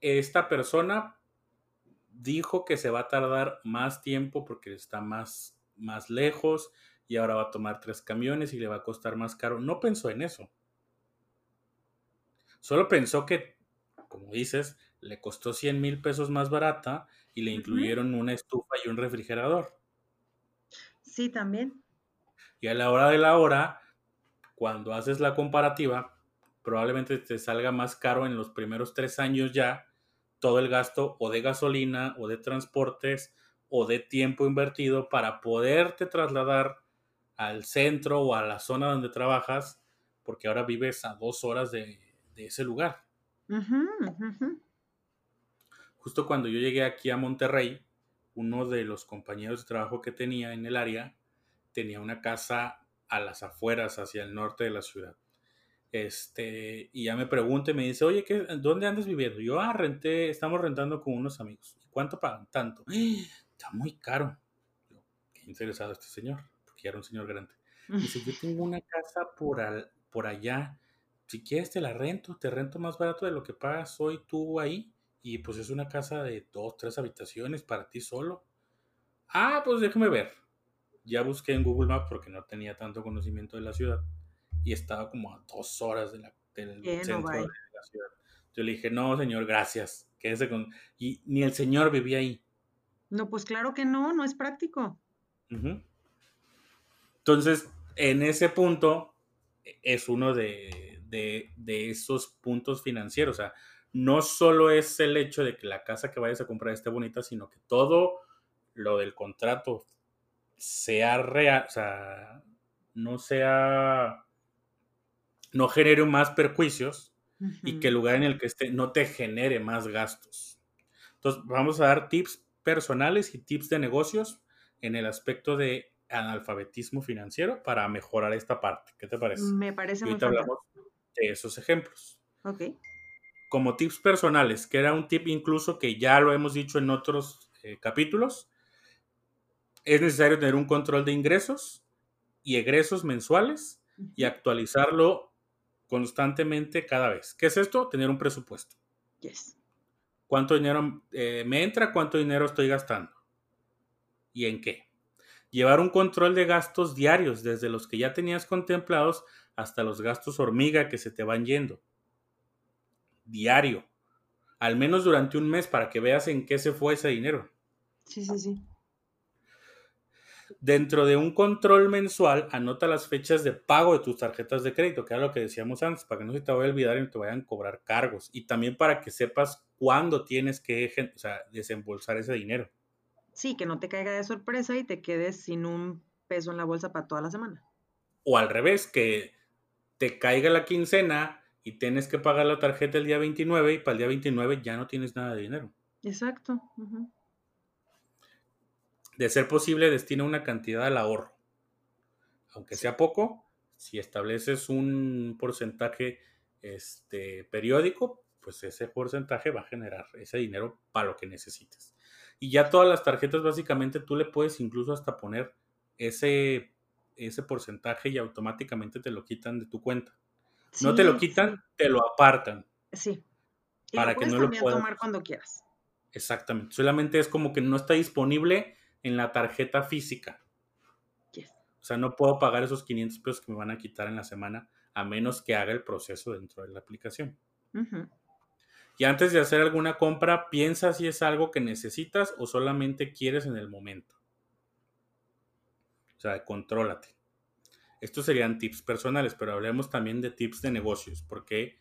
esta persona dijo que se va a tardar más tiempo porque está más, más lejos y ahora va a tomar tres camiones y le va a costar más caro. No pensó en eso. Solo pensó que, como dices, le costó 100 mil pesos más barata y le incluyeron una estufa y un refrigerador. Sí, también. Y a la hora de la hora, cuando haces la comparativa, probablemente te salga más caro en los primeros tres años ya todo el gasto o de gasolina o de transportes o de tiempo invertido para poderte trasladar al centro o a la zona donde trabajas, porque ahora vives a dos horas de, ese lugar justo cuando yo llegué aquí a Monterrey, uno de los compañeros de trabajo que tenía en el área tenía una casa a las afueras, hacia el norte de la ciudad. Este, y ya me pregunta y me dice, oye, ¿qué, ¿dónde andas viviendo? Yo, ah, renté, estamos rentando con unos amigos. ¿Y cuánto pagan? Tanto. Está muy caro. Yo, qué interesado este señor, porque ya era un señor grande. Dice, yo tengo una casa por, al, por allá. Si quieres te la rento, te rento más barato de lo que pagas hoy tú ahí. Y pues es una casa de dos, tres habitaciones para ti solo. Ah, pues déjame ver. Ya busqué en Google Maps porque no tenía tanto conocimiento de la ciudad. Y estaba como a dos horas de la, del centro de la ciudad. Yo le dije, no, señor, gracias. Quédese con... Y ni el señor vivía ahí. No, pues claro que no, no es práctico. Entonces, en ese punto e, es uno de, de, de, esos puntos financieros. O sea, no solo es el hecho de que la casa que vayas a comprar esté bonita, sino que todo lo del contrato sea real, o sea, no sea, no genere más perjuicios y que el lugar en el que esté no te genere más gastos. Entonces, vamos a dar tips personales y tips de negocios en el aspecto de analfabetismo financiero para mejorar esta parte. ¿Qué te parece? Me parece muy hablamos de esos ejemplos. Ok como tips personales, que era un tip incluso que ya lo hemos dicho en otros eh, capítulos, es necesario tener un control de ingresos y egresos mensuales y actualizarlo constantemente cada vez. ¿Qué es esto? Tener un presupuesto. Yes. ¿Cuánto dinero eh, me entra? ¿Cuánto dinero estoy gastando? ¿Y en qué? Llevar un control de gastos diarios, desde los que ya tenías contemplados hasta los gastos hormiga que se te van yendo diario, al menos durante un mes para que veas en qué se fue ese dinero. Sí, sí, sí. dentro de un control mensual, anota las fechas de pago de tus tarjetas de crédito, que era lo que decíamos antes, para que no se te vaya a olvidar y no te vayan a cobrar cargos. Y también para que sepas cuándo tienes que o sea, desembolsar ese dinero. Sí, que no te caiga de sorpresa y te quedes sin un peso en la bolsa para toda la semana. O al revés, que te caiga la quincena y tienes que pagar la tarjeta el día 29 y para el día 29 ya no tienes nada de dinero. Exacto. De ser posible, destina una cantidad al ahorro. Aunque sea poco, si estableces un porcentaje este, periódico, pues ese porcentaje va a generar ese dinero para lo que necesites. Y ya todas las tarjetas, básicamente, tú le puedes incluso hasta poner ese, ese porcentaje y automáticamente te lo quitan de tu cuenta. No te lo quitan, te lo apartan. Sí. para que no lo puedas tomar cuando quieras. Exactamente. Solamente es como que no está disponible en la tarjeta física. O sea, no puedo pagar esos 500 pesos que me van a quitar en la semana a menos que haga el proceso dentro de la aplicación. Y antes de hacer alguna compra, piensa si es algo que necesitas o solamente quieres en el momento. O sea, contrólate. Estos serían tips personales, pero hablemos también de tips de negocios, porque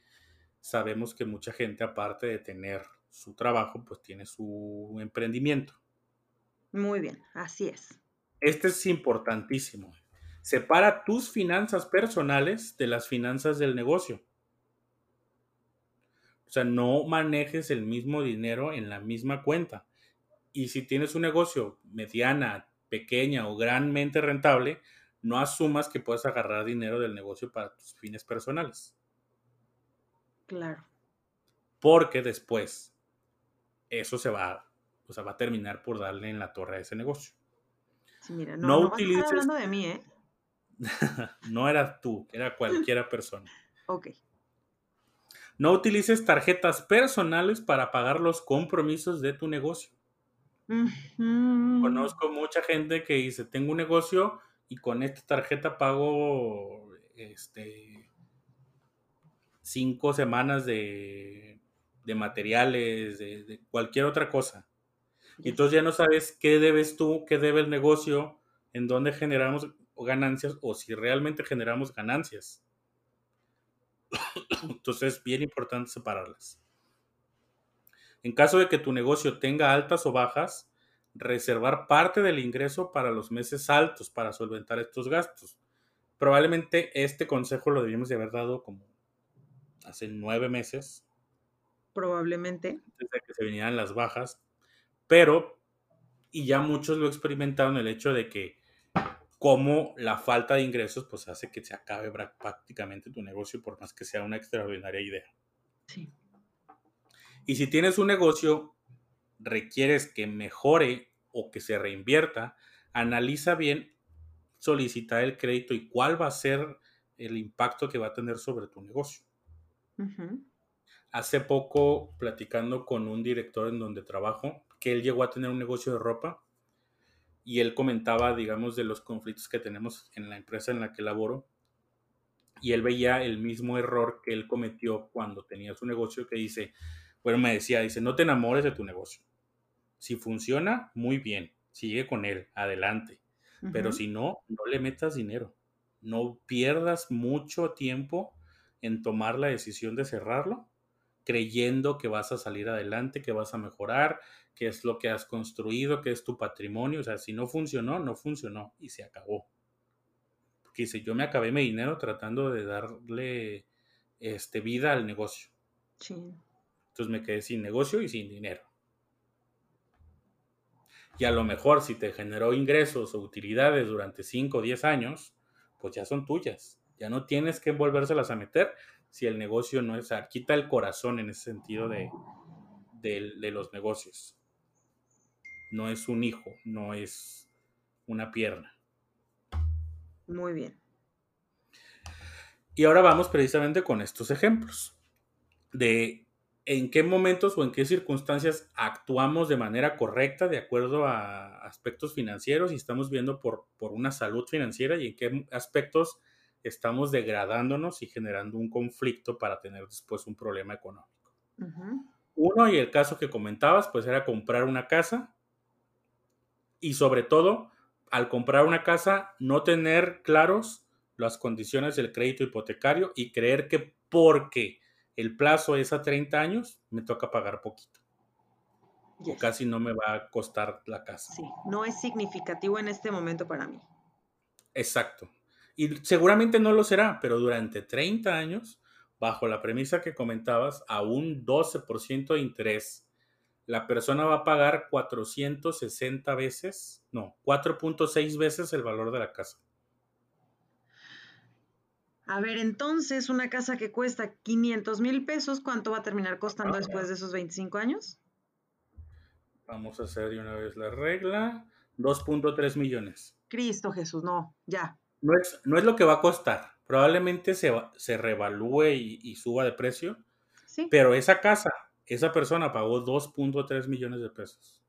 sabemos que mucha gente, aparte de tener su trabajo, pues tiene su emprendimiento. Muy bien, así es. Este es importantísimo. Separa tus finanzas personales de las finanzas del negocio. O sea, no manejes el mismo dinero en la misma cuenta. Y si tienes un negocio mediana, pequeña o granmente rentable, no asumas que puedes agarrar dinero del negocio para tus fines personales. Claro. Porque después eso se va, o sea, va a terminar por darle en la torre a ese negocio. Sí, mira, no, no, utilices... hablando de mí, ¿eh? no eras tú, era cualquiera persona. ok. No utilices tarjetas personales para pagar los compromisos de tu negocio. Conozco mucha gente que dice, tengo un negocio y con esta tarjeta pago este cinco semanas de, materiales, de, cualquier otra cosa. Y entonces ya no sabes qué debes tú, qué debe el negocio, en dónde generamos ganancias o si realmente generamos ganancias. Entonces es bien importante separarlas. En caso de que tu negocio tenga altas o bajas, reservar parte del ingreso para los meses altos para solventar estos gastos. Probablemente este consejo lo debíamos de haber dado como hace nueve meses. Probablemente. Antes de que se vinieran las bajas. Pero, y ya muchos lo experimentaron, el hecho de que como la falta de ingresos pues hace que se acabe prácticamente tu negocio por más que sea una extraordinaria idea. Sí. Y si tienes un negocio, requieres que mejore o que se reinvierta, analiza bien solicitar el crédito y cuál va a ser el impacto que va a tener sobre tu negocio. Hace poco, platicando con un director en donde trabajo, que él llegó a tener un negocio de ropa y él comentaba, digamos, de los conflictos que tenemos en la empresa en la que laboro y él veía el mismo error que él cometió cuando tenía su negocio que dice, bueno, me decía, dice, no te enamores de tu negocio. Si funciona, muy bien, sigue con él, adelante. Pero si no, no le metas dinero. No pierdas mucho tiempo en tomar la decisión de cerrarlo, creyendo que vas a salir adelante, que vas a mejorar, que es lo que has construido, que es tu patrimonio. O sea, si no funcionó, no funcionó y se acabó. Porque dice, yo me acabé mi dinero tratando de darle este, vida al negocio. Sí. Entonces me quedé sin negocio y sin dinero. Y a lo mejor si te generó ingresos o utilidades durante 5 o 10 años, pues ya son tuyas. Ya no tienes que volvérselas a meter si el negocio no es, o quita el corazón en ese sentido de, de los negocios. No es un hijo, no es una pierna. Muy bien. Y ahora vamos precisamente con estos ejemplos de en qué momentos o en qué circunstancias actuamos de manera correcta de acuerdo a aspectos financieros y estamos viendo por, por una salud financiera y en qué aspectos estamos degradándonos y generando un conflicto para tener después un problema económico. Uno, y el caso que comentabas, pues era comprar una casa y sobre todo al comprar una casa, no tener claros las condiciones del crédito hipotecario y creer que porque el plazo es a 30 años, me toca pagar poquito. O casi no me va a costar la casa. Sí, no es significativo en este momento para mí. Exacto. Y seguramente no lo será, pero durante 30 años, bajo la premisa que comentabas, a un 12% de interés, la persona va a pagar 460 veces, no, 4.6 veces el valor de la casa. A ver, entonces, una casa que cuesta 500 mil pesos, ¿cuánto va a terminar costando ah. después de esos 25 años? Vamos a hacer de una vez la regla. 2.3 millones. Cristo Jesús, no, ya. No es, no es lo que va a costar. Probablemente se, se revalúe y, suba de precio. Sí. Pero esa casa, esa persona pagó 2.3 millones de pesos.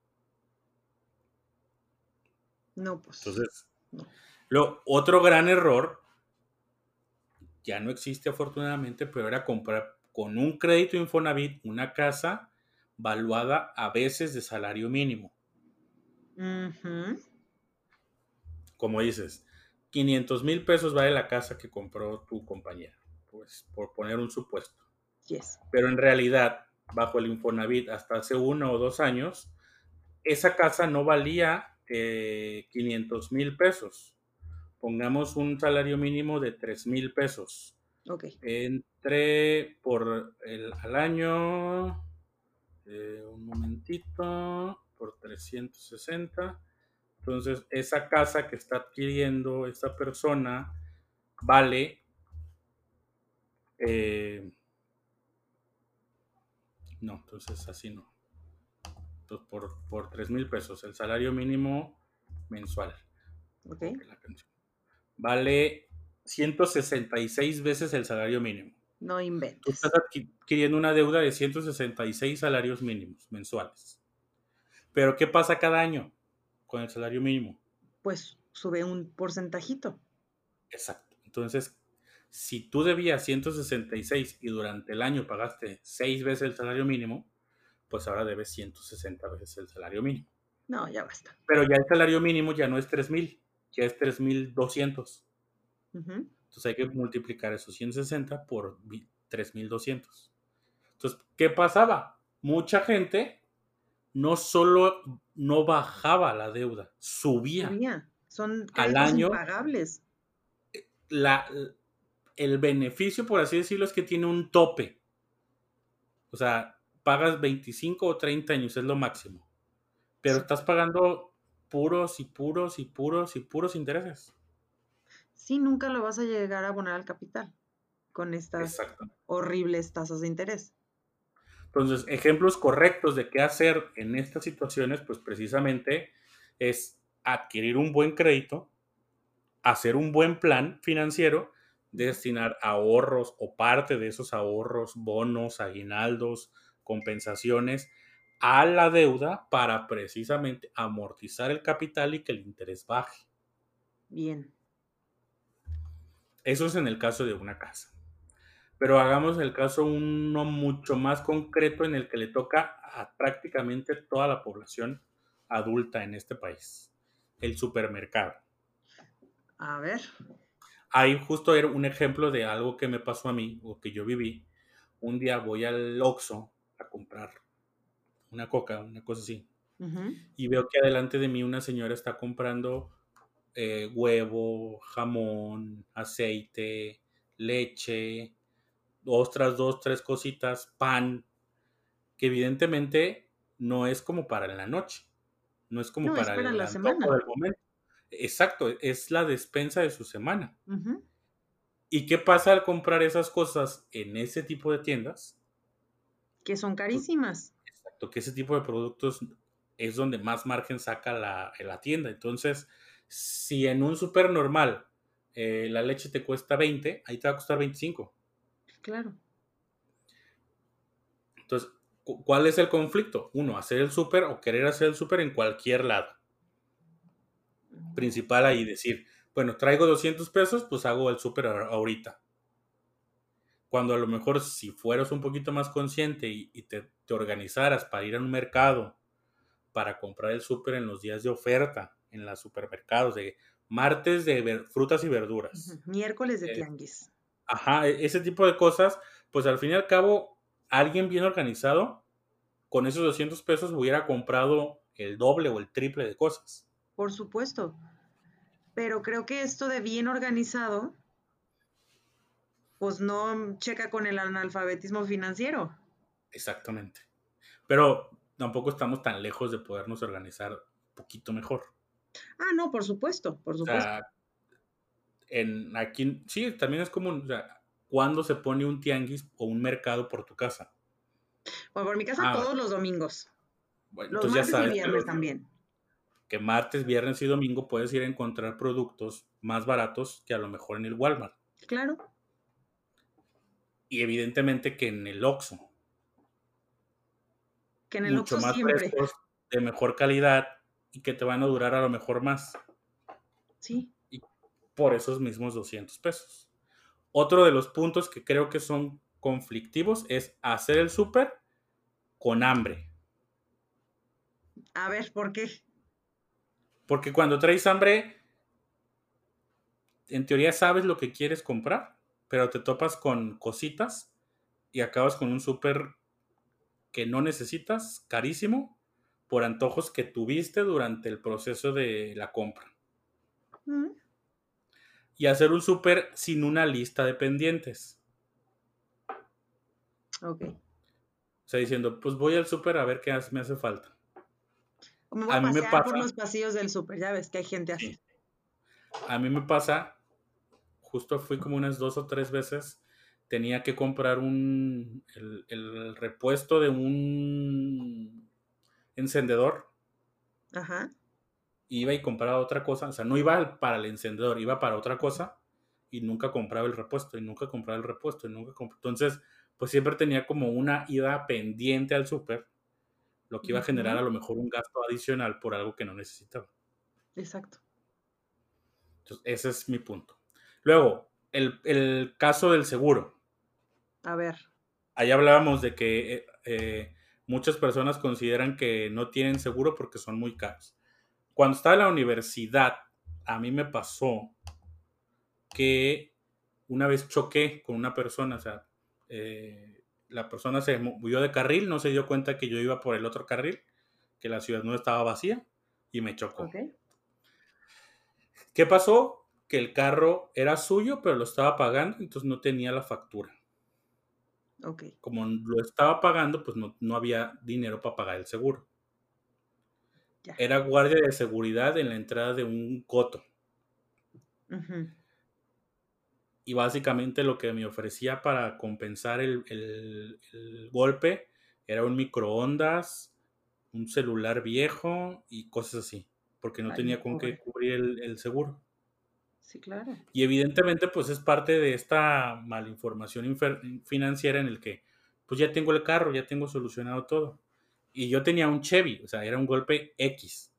No, pues. Entonces, Lo, otro gran error, ya no existe afortunadamente, pero era comprar con un crédito Infonavit una casa valuada a veces de salario mínimo. Como dices, 500 mil pesos vale la casa que compró tu compañera, pues por poner un supuesto. Pero en realidad, bajo el Infonavit, hasta hace uno o dos años, esa casa no valía 500 eh, mil pesos. Pongamos un salario mínimo de 3 mil pesos. Entre por el, al año, eh, un momentito, por 360. Entonces, esa casa que está adquiriendo esta persona vale eh, no, entonces así no. Entonces, por, por 3 mil pesos, el salario mínimo mensual. Vale 166 veces el salario mínimo. No inventes. Tú estás adquiriendo una deuda de 166 salarios mínimos mensuales. Pero ¿qué pasa cada año con el salario mínimo? Pues sube un porcentajito. Exacto. Entonces, si tú debías 166 y durante el año pagaste 6 veces el salario mínimo, pues ahora debes 160 veces el salario mínimo. No, ya basta. Pero ya el salario mínimo ya no es 3000, ya es 3200. Uh entonces hay que multiplicar esos 160 por 3200. Entonces, ¿qué pasaba? Mucha gente no solo no bajaba la deuda, subía. subía. Son al año impagables. La, el beneficio, por así decirlo, es que tiene un tope. O sea, pagas 25 o 30 años, es lo máximo. Pero estás pagando puros y puros y puros y puros intereses sí, nunca lo vas a llegar a abonar al capital con estas horribles tasas de interés. Entonces, ejemplos correctos de qué hacer en estas situaciones, pues precisamente es adquirir un buen crédito, hacer un buen plan financiero, destinar ahorros o parte de esos ahorros, bonos, aguinaldos, compensaciones a la deuda para precisamente amortizar el capital y que el interés baje. Bien. Eso es en el caso de una casa. Pero hagamos el caso uno mucho más concreto en el que le toca a prácticamente toda la población adulta en este país. El supermercado. A ver. Ahí justo era un ejemplo de algo que me pasó a mí o que yo viví. Un día voy al Oxxo a comprar una coca, una cosa así. Y veo que adelante de mí una señora está comprando eh, huevo, jamón, aceite, leche, otras dos, tres cositas, pan, que evidentemente no es como para la noche, no es como para, la semana. Del momento. Exacto, es la despensa de su semana. ¿Y qué pasa al comprar esas cosas en ese tipo de tiendas? Que son carísimas. Exacto, que ese tipo de productos es donde más margen saca la, la tienda. Entonces, si en un super normal eh, la leche te cuesta 20, ahí te va a costar 25. Claro. Entonces, ¿cuál es el conflicto? Uno, hacer el súper o querer hacer el súper en cualquier lado. Principal ahí decir, bueno, traigo 200 pesos, pues hago el súper ahorita. Cuando a lo mejor si fueras un poquito más consciente y, te, te, organizaras para ir a un mercado, para comprar el súper en los días de oferta, en los supermercados, de martes de frutas y verduras. Miércoles de eh, tianguis. Ajá, e, ese tipo de cosas, pues al fin y al cabo, alguien bien organizado, con esos 200 pesos hubiera comprado el doble o el triple de cosas. Por supuesto. Pero creo que esto de bien organizado, pues no checa con el analfabetismo financiero. Exactamente. Pero tampoco estamos tan lejos de podernos organizar un poquito mejor. Ah, no, por supuesto, por supuesto. en aquí, sí, también es como, o sea, ¿cuándo se pone un tianguis o un mercado por tu casa? Bueno, por mi casa ah, todos los domingos. Bueno, los martes y viernes también. Que martes, viernes y domingo puedes ir a encontrar productos más baratos que a lo mejor en el Walmart. Claro. Y evidentemente que en el Oxxo. Que en el Mucho más siempre. de mejor calidad y que te van a durar a lo mejor más. Sí. Y por esos mismos 200 pesos. Otro de los puntos que creo que son conflictivos es hacer el súper con hambre. A ver, ¿por qué? Porque cuando traes hambre, en teoría sabes lo que quieres comprar, pero te topas con cositas y acabas con un súper que no necesitas, carísimo, por antojos que tuviste durante el proceso de la compra. Mm. Y hacer un súper sin una lista de pendientes. Ok. O sea, diciendo, pues voy al súper a ver qué me hace falta. me voy a, mí me pasa, por los pasillos del súper, ya ves que hay gente así. A mí me pasa, justo fui como unas dos o tres veces, tenía que comprar un, el repuesto de un encendedor. Ajá. Iba y compraba otra cosa, o sea, no iba para el encendedor, iba para otra cosa y nunca compraba el repuesto y nunca compraba el repuesto y nunca compraba. Entonces, pues siempre tenía como una ida pendiente al súper, lo que iba a generar a lo mejor un gasto adicional por algo que no necesitaba. Exacto. Entonces, ese es mi punto. Luego, el, el caso del seguro. A ver. Ahí hablábamos de que eh, eh, muchas personas consideran que no tienen seguro porque son muy caros. Cuando estaba en la universidad, a mí me pasó que una vez choqué con una persona, o sea, eh, la persona se movió de carril, no se dio cuenta que yo iba por el otro carril, que la ciudad no estaba vacía y me chocó. ¿Qué pasó? Que el carro era suyo, pero lo estaba pagando, entonces no tenía la factura. Como lo estaba pagando, pues no, había dinero para pagar el seguro. Era guardia de seguridad en la entrada de un coto. Y básicamente lo que me ofrecía para compensar el, golpe era un microondas, un celular viejo y cosas así, porque no tenía con qué cubrir el seguro. Sí, claro. Y evidentemente, pues es parte de esta malinformación financiera en el que, pues ya tengo el carro, ya tengo solucionado todo. Y yo tenía un Chevy, o sea, era un golpe X.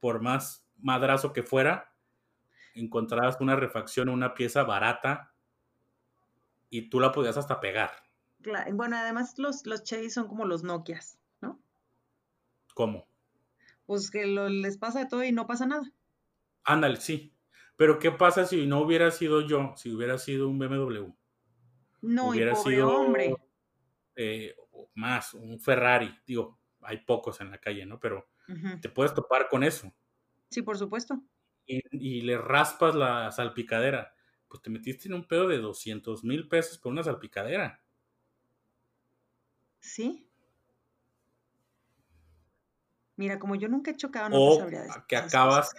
Por más madrazo que fuera, encontrabas una refacción, una pieza barata y tú la podías hasta pegar. Bueno, además los, los Chevy son como los Nokias, ¿no? ¿Cómo? Pues que les pasa de todo y no pasa nada. Ándale, sí. Pero ¿qué pasa si no hubiera sido yo, si hubiera sido un BMW? No, hubiera sido hombre. Eh, más, un Ferrari. Digo, hay pocos en la calle, ¿no? Pero te puedes topar con eso. Sí, por supuesto. Y, le raspas la salpicadera. Pues te metiste en un pedo de 200 mil pesos por una salpicadera. Sí. Mira, como yo nunca he chocado, no o sabría que acabas,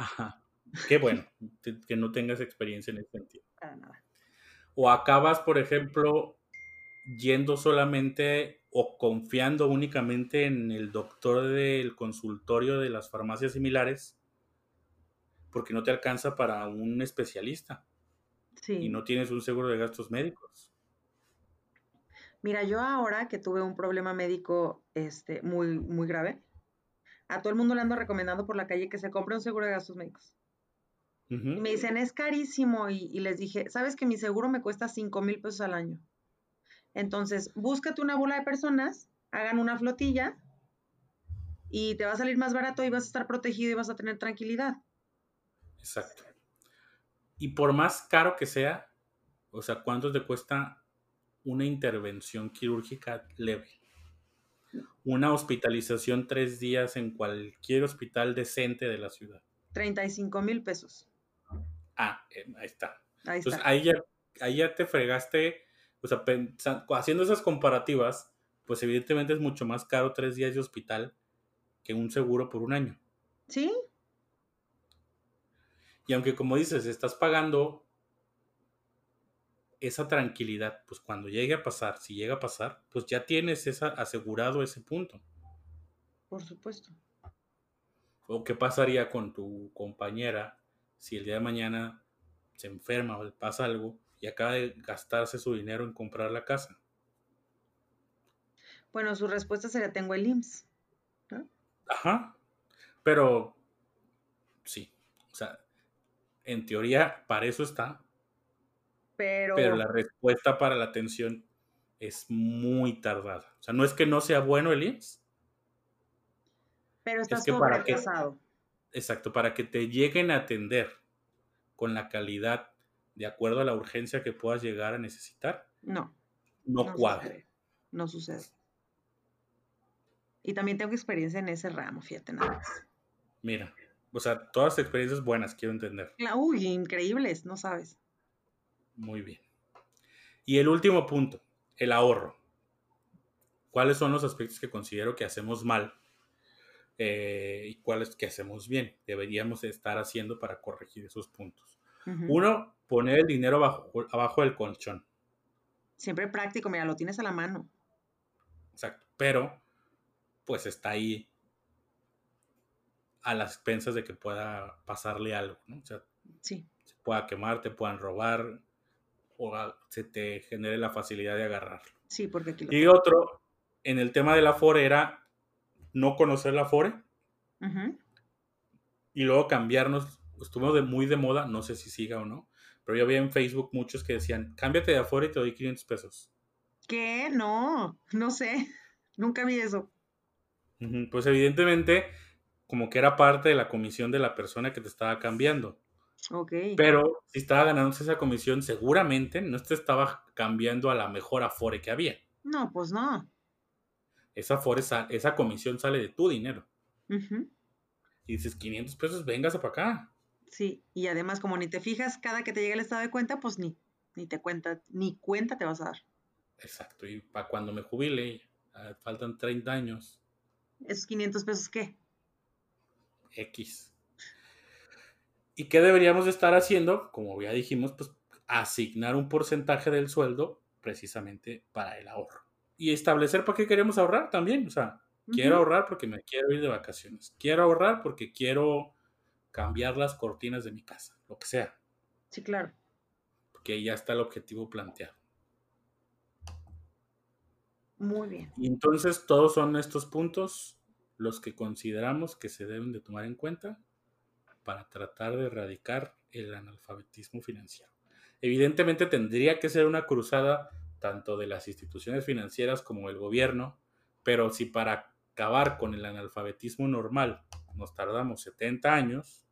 Ajá. Qué bueno que no tengas experiencia en ese sentido. O acabas, por ejemplo, yendo solamente o confiando únicamente en el doctor del consultorio de las farmacias similares porque no te alcanza para un especialista. Sí. Y no tienes un seguro de gastos médicos. Mira, yo ahora que tuve un problema médico este, muy, muy grave, a todo el mundo le ando recomendando por la calle que se compre un seguro de gastos médicos. Y me dicen, es carísimo. Y, les dije, ¿sabes que mi seguro me cuesta 5 mil pesos al año? Entonces, búscate una bola de personas, hagan una flotilla y te va a salir más barato y vas a estar protegido y vas a tener tranquilidad. Exacto. Y por más caro que sea, o sea, ¿cuánto te cuesta una intervención quirúrgica leve? Una hospitalización tres días en cualquier hospital decente de la ciudad. 35 mil pesos. Ah, eh, ahí está. Ahí Entonces está. ahí ya, ahí ya te fregaste, o sea, pensa- haciendo esas comparativas, pues evidentemente es mucho más caro tres días de hospital que un seguro por un año. ¿Sí? Y aunque como dices, estás pagando esa tranquilidad, pues cuando llegue a pasar, si llega a pasar, pues ya tienes esa, asegurado ese punto. Por supuesto. ¿O qué pasaría con tu compañera si el día de mañana se enferma o le pasa algo y acaba de gastarse su dinero en comprar la casa? Bueno, su respuesta sería tengo el IMSS. Ajá. Pero sí, o sea, en teoría para eso está, Pero, pero la respuesta para la atención es muy tardada. O sea, no es que no sea bueno el IMSS, pero está es que para exacto, para que te lleguen a atender con la calidad de acuerdo a la urgencia que puedas llegar a necesitar, No, no, no cuadra. sucede. No sucede. Y también tengo experiencia en ese ramo, fíjate nada más. Mira, o sea, todas experiencias buenas, quiero entender. Uy, increíbles, no sabes. Muy bien. Y el último punto, el ahorro. ¿Cuáles son los aspectos que considero que hacemos mal eh, y cuáles que hacemos bien? Deberíamos estar haciendo para corregir esos puntos. Uno, poner el dinero abajo, abajo del colchón. Siempre práctico, mira, lo tienes a la mano. Exacto. Pero, pues está ahí a las expensas de que pueda pasarle algo, ¿no? O sea, Sí, se pueda quemar, te puedan robar o se te genere la facilidad de agarrarlo. sí, porque aquí lo Y otro, en el tema de la Afore era no conocer la Afore y luego cambiarnos. Estuvo de, muy de moda, no sé si siga o no, pero yo vi en Facebook muchos que decían, cámbiate de Afore y te doy 500 pesos. ¿Qué? No, no sé. Nunca vi eso. Pues evidentemente, como que era parte de la comisión de la persona que te estaba cambiando. Ok. Pero si estaba ganándose esa comisión, seguramente no te estaba cambiando a la mejor Afore que había. No, pues no. Esa, Afore sa- esa comisión sale de tu dinero. Ujú. Y dices, 500 pesos, véngase para acá. Sí, y además como ni te fijas cada que te llega el estado de cuenta, pues ni, ni te cuenta, ni cuenta te vas a dar. Exacto, y para cuando me jubile, ah, faltan 30 años, ¿Esos 500 pesos qué? X. ¿Y qué deberíamos de estar haciendo? Como ya dijimos, pues asignar un porcentaje del sueldo precisamente para el ahorro. Y establecer para qué queremos ahorrar también. O sea, quiero ahorrar porque me quiero ir de vacaciones. Quiero ahorrar porque quiero cambiar las cortinas de mi casa, lo que sea. Sí, claro. Porque ya está el objetivo planteado. Muy bien. Y entonces todos son estos puntos los que consideramos que se deben de tomar en cuenta para tratar de erradicar el analfabetismo financiero. Evidentemente tendría que ser una cruzada tanto de las instituciones financieras como del gobierno, pero si para acabar con el analfabetismo normal nos tardamos 70 años,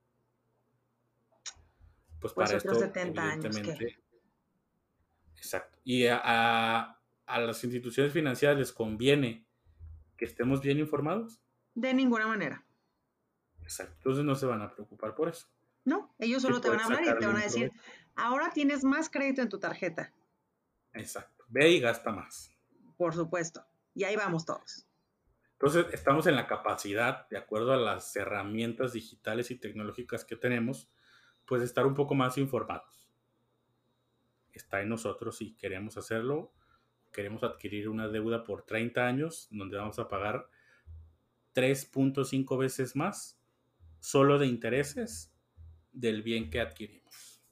pues, Pues para esto 70 años, ¿qué? evidentemente Exacto. Y a, a- a las instituciones financieras les conviene que estemos bien informados. De ninguna manera. Exacto. Entonces no se van a preocupar por eso. No, ellos solo te van a hablar y te van a decir, ahora tienes más crédito en tu tarjeta. Exacto. Ve y gasta más. Por supuesto. Y ahí vamos todos. Entonces estamos en la capacidad, de acuerdo a las herramientas digitales y tecnológicas que tenemos, pues estar un poco más informados. Está en nosotros si queremos hacerlo. Queremos adquirir una deuda por 30 años, donde vamos a pagar 3.5 veces más solo de intereses del bien que adquirimos.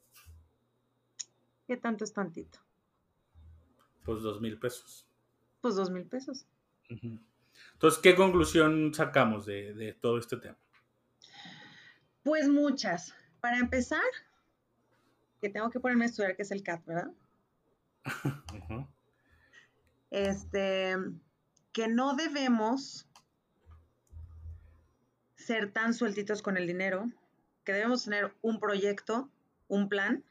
¿Qué tanto es tantito? Pues dos mil pesos. Pues dos mil pesos. Entonces, ¿qué conclusión sacamos de, de todo este tema? Pues muchas. Para empezar, que tengo que ponerme a estudiar qué es el CAT, ¿verdad? Este, que no debemos ser tan sueltitos con el dinero, que debemos tener un proyecto, un plan,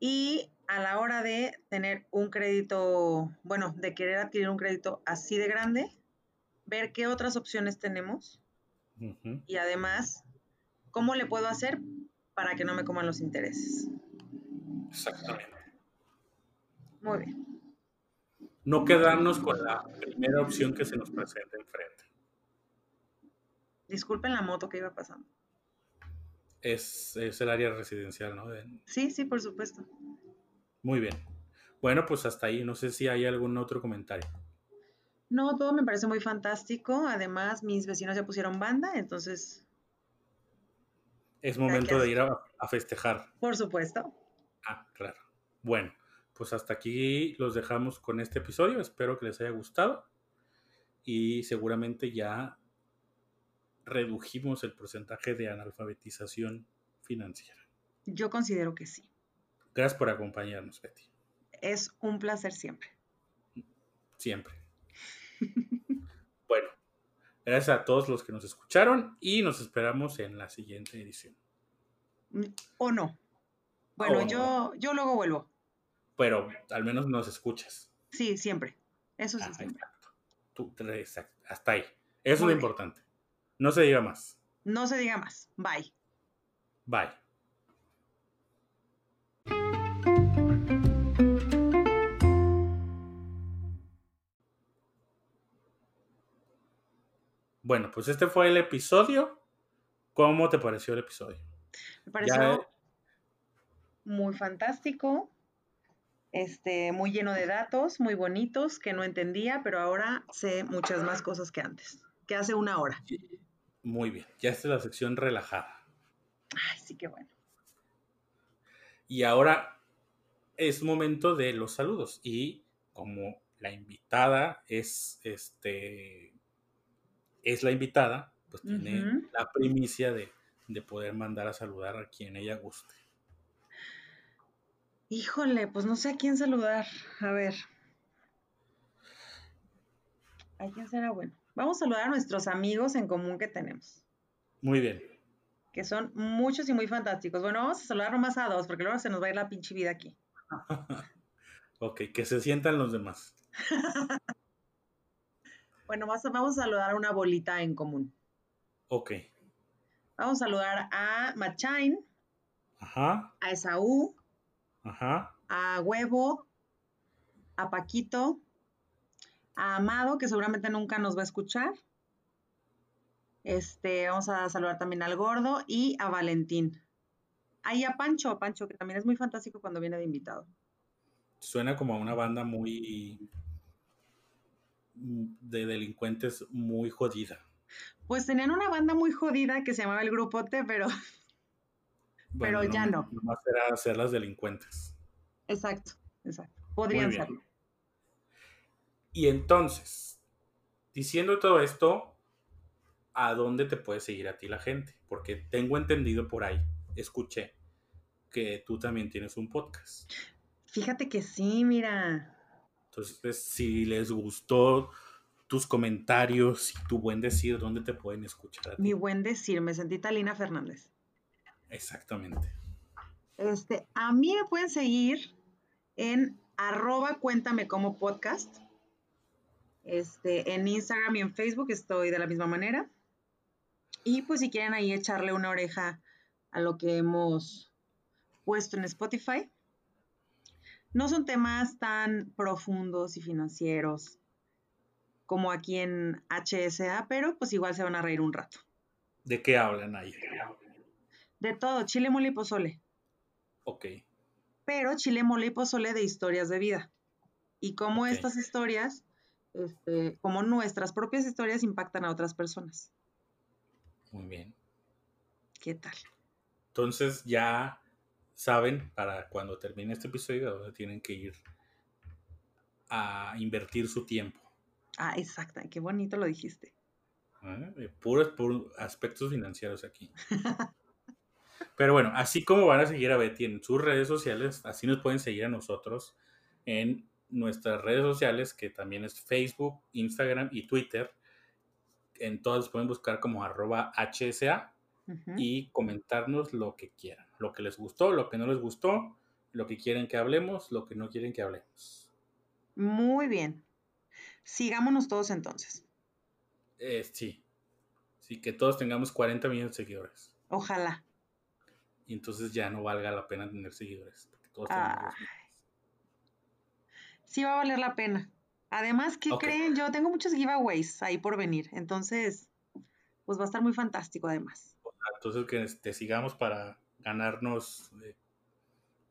y a la hora de tener un crédito, bueno, de querer adquirir un crédito así de grande, ver qué otras opciones tenemos y además, ¿cómo le puedo hacer para que no me coman los intereses? Exactamente. Muy bien. No quedarnos con la primera opción que se nos presenta enfrente. Disculpen la moto que iba pasando. Es, el área residencial, ¿no? Sí, sí, por supuesto. Muy bien. Bueno, pues hasta ahí. No sé si hay algún otro comentario. No, todo me parece muy fantástico. Además, mis vecinos ya pusieron banda, entonces... Es momento de ir a, a festejar. Por supuesto. Ah, claro. Bueno, pues hasta aquí los dejamos con este episodio. Espero que les haya gustado. Y seguramente ya redujimos el porcentaje de analfabetización financiera. Yo considero que sí. Gracias por acompañarnos, Betty. Es un placer siempre. Siempre. bueno, gracias a todos los que nos escucharon y nos esperamos en la siguiente edición. O no. Bueno, yo, yo luego vuelvo. Pero al menos nos escuchas. Sí, siempre. Eso sí. Ah, exacto. Tú, Hasta ahí. Eso es lo importante. No se diga más. No se diga más. Bye. Bye. Bueno, pues este fue el episodio. ¿Cómo te pareció el episodio? Me pareció muy fantástico, este, muy lleno de datos, muy bonitos, que no entendía, pero ahora sé muchas más cosas que antes, que hace una hora. Muy bien, ya está la sección relajada. Ay, sí, qué bueno. Y ahora es momento de los saludos. Y como la invitada es este es la invitada, pues tiene la primicia de, de, poder mandar a saludar a quien ella guste. Híjole, pues no sé a quién saludar. A ver. ¿A quién será bueno? Vamos a saludar a nuestros amigos en común que tenemos. Muy bien. Que son muchos y muy fantásticos. Bueno, vamos a saludar nomás a dos, porque luego se nos va a ir la pinche vida aquí. ok, que se sientan los demás. bueno, vamos a saludar a una bolita en común. Ok. Vamos a saludar a Machain. Ajá. A Esaú. Ajá. A Huevo. A Paquito a Amado, que seguramente nunca nos va a escuchar. Este, vamos a saludar también al gordo y a Valentín. Ahí a Pancho, Pancho, que también es muy fantástico cuando viene de invitado. Suena como a una banda muy de delincuentes muy jodida. Pues tenían una banda muy jodida que se llamaba el Grupo T, pero, pero ya no. Nomás era ser las delincuentes. Exacto, exacto. Podrían serlo. Y entonces, diciendo todo esto, ¿a dónde te puede seguir a ti la gente? Porque tengo entendido por ahí, escuché, que tú también tienes un podcast. Fíjate que sí, mira. Entonces, si les gustó tus comentarios y tu buen decir, ¿dónde te pueden escuchar? Mi buen decir, me sentí Talina Fernández. Exactamente. Este, a mí me pueden seguir en arroba cuéntame como podcast. Este, en Instagram y en Facebook estoy de la misma manera. Y pues si quieren ahí echarle una oreja a lo que hemos puesto en Spotify. No son temas tan profundos y financieros como aquí en HSA, pero pues igual se van a reír un rato. ¿De qué hablan ahí? De todo, chile, mole y pozole. Ok. Pero chile, mole y pozole de historias de vida. Y cómo estas historias este, como nuestras propias historias impactan a otras personas. Muy bien. ¿Qué tal? Entonces ya saben para cuando termine este episodio dónde tienen que ir a invertir su tiempo. Ah, exacto, qué bonito lo dijiste. Ah, puros, aspectos financieros aquí. Pero bueno, así como van a seguir a Betty en sus redes sociales, así nos pueden seguir a nosotros en nuestras redes sociales, que también es Facebook, Instagram y Twitter, en todas pueden buscar como arroba HSA y comentarnos lo que quieran, lo que les gustó, lo que no les gustó, lo que quieren que hablemos, lo que no quieren que hablemos. Muy bien. Sigámonos todos entonces. Eh, sí. Sí, que todos tengamos 40 millones de seguidores. Ojalá. Y entonces ya no valga la pena tener seguidores. Sí va a valer la pena. Además, ¿qué creen? Yo tengo muchos giveaways ahí por venir. Entonces, pues va a estar muy fantástico además. Entonces que te sigamos para ganarnos eh,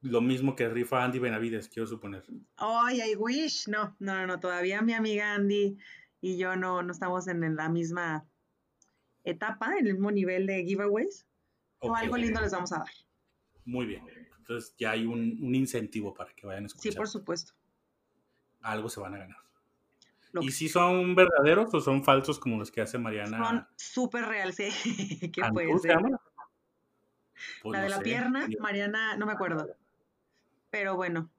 lo mismo que rifa Andy Benavides, quiero suponer. Ay, I wish. No, no, no, todavía mi amiga Andy y yo no, no estamos en, la misma etapa, en el mismo nivel de giveaways. O algo lindo les vamos a dar. Muy bien. Entonces ya hay un, un incentivo para que vayan a escuchar. Sí, por supuesto. Algo se van a ganar. ¿Y si son verdaderos o son falsos como los que hace Mariana? Son súper reales, sí. ¿Qué puede ser? Pues la de la pierna, Mariana, no me acuerdo. Pero bueno.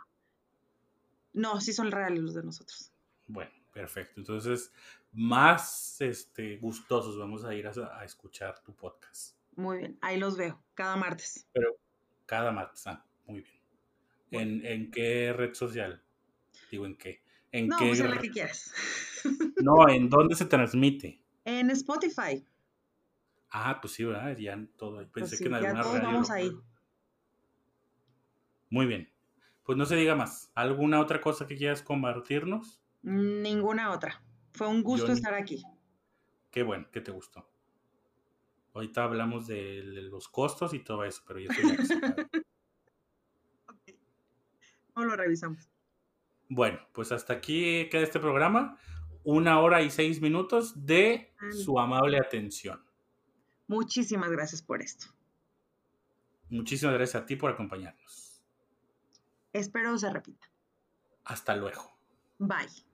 No, sí son reales los de nosotros. Bueno, perfecto. Entonces, más este, gustosos vamos a ir a, escuchar tu podcast. Muy bien, ahí los veo, cada martes. Pero cada martes, ah, muy bien. ¿En, ¿En qué red social? Digo, ¿en qué? ¿En no, qué... pues en la que quieras. no, ¿en dónde se transmite? En Spotify. Ah, pues sí, ¿verdad? Ya en todo. Pensé pues que en alguna ya todos vamos ahí. Muy bien. Pues no se diga más. ¿Alguna otra cosa que quieras compartirnos? Ninguna otra. Fue un gusto estar aquí. Qué bueno, que te gustó. Ahorita hablamos de los costos y todo eso, pero ya estoy okay. No lo revisamos. Bueno, pues hasta aquí queda este programa. Una hora y seis minutos de su amable atención. Muchísimas gracias por esto. Muchísimas gracias a ti por acompañarnos. Espero se repita. Hasta luego. Bye.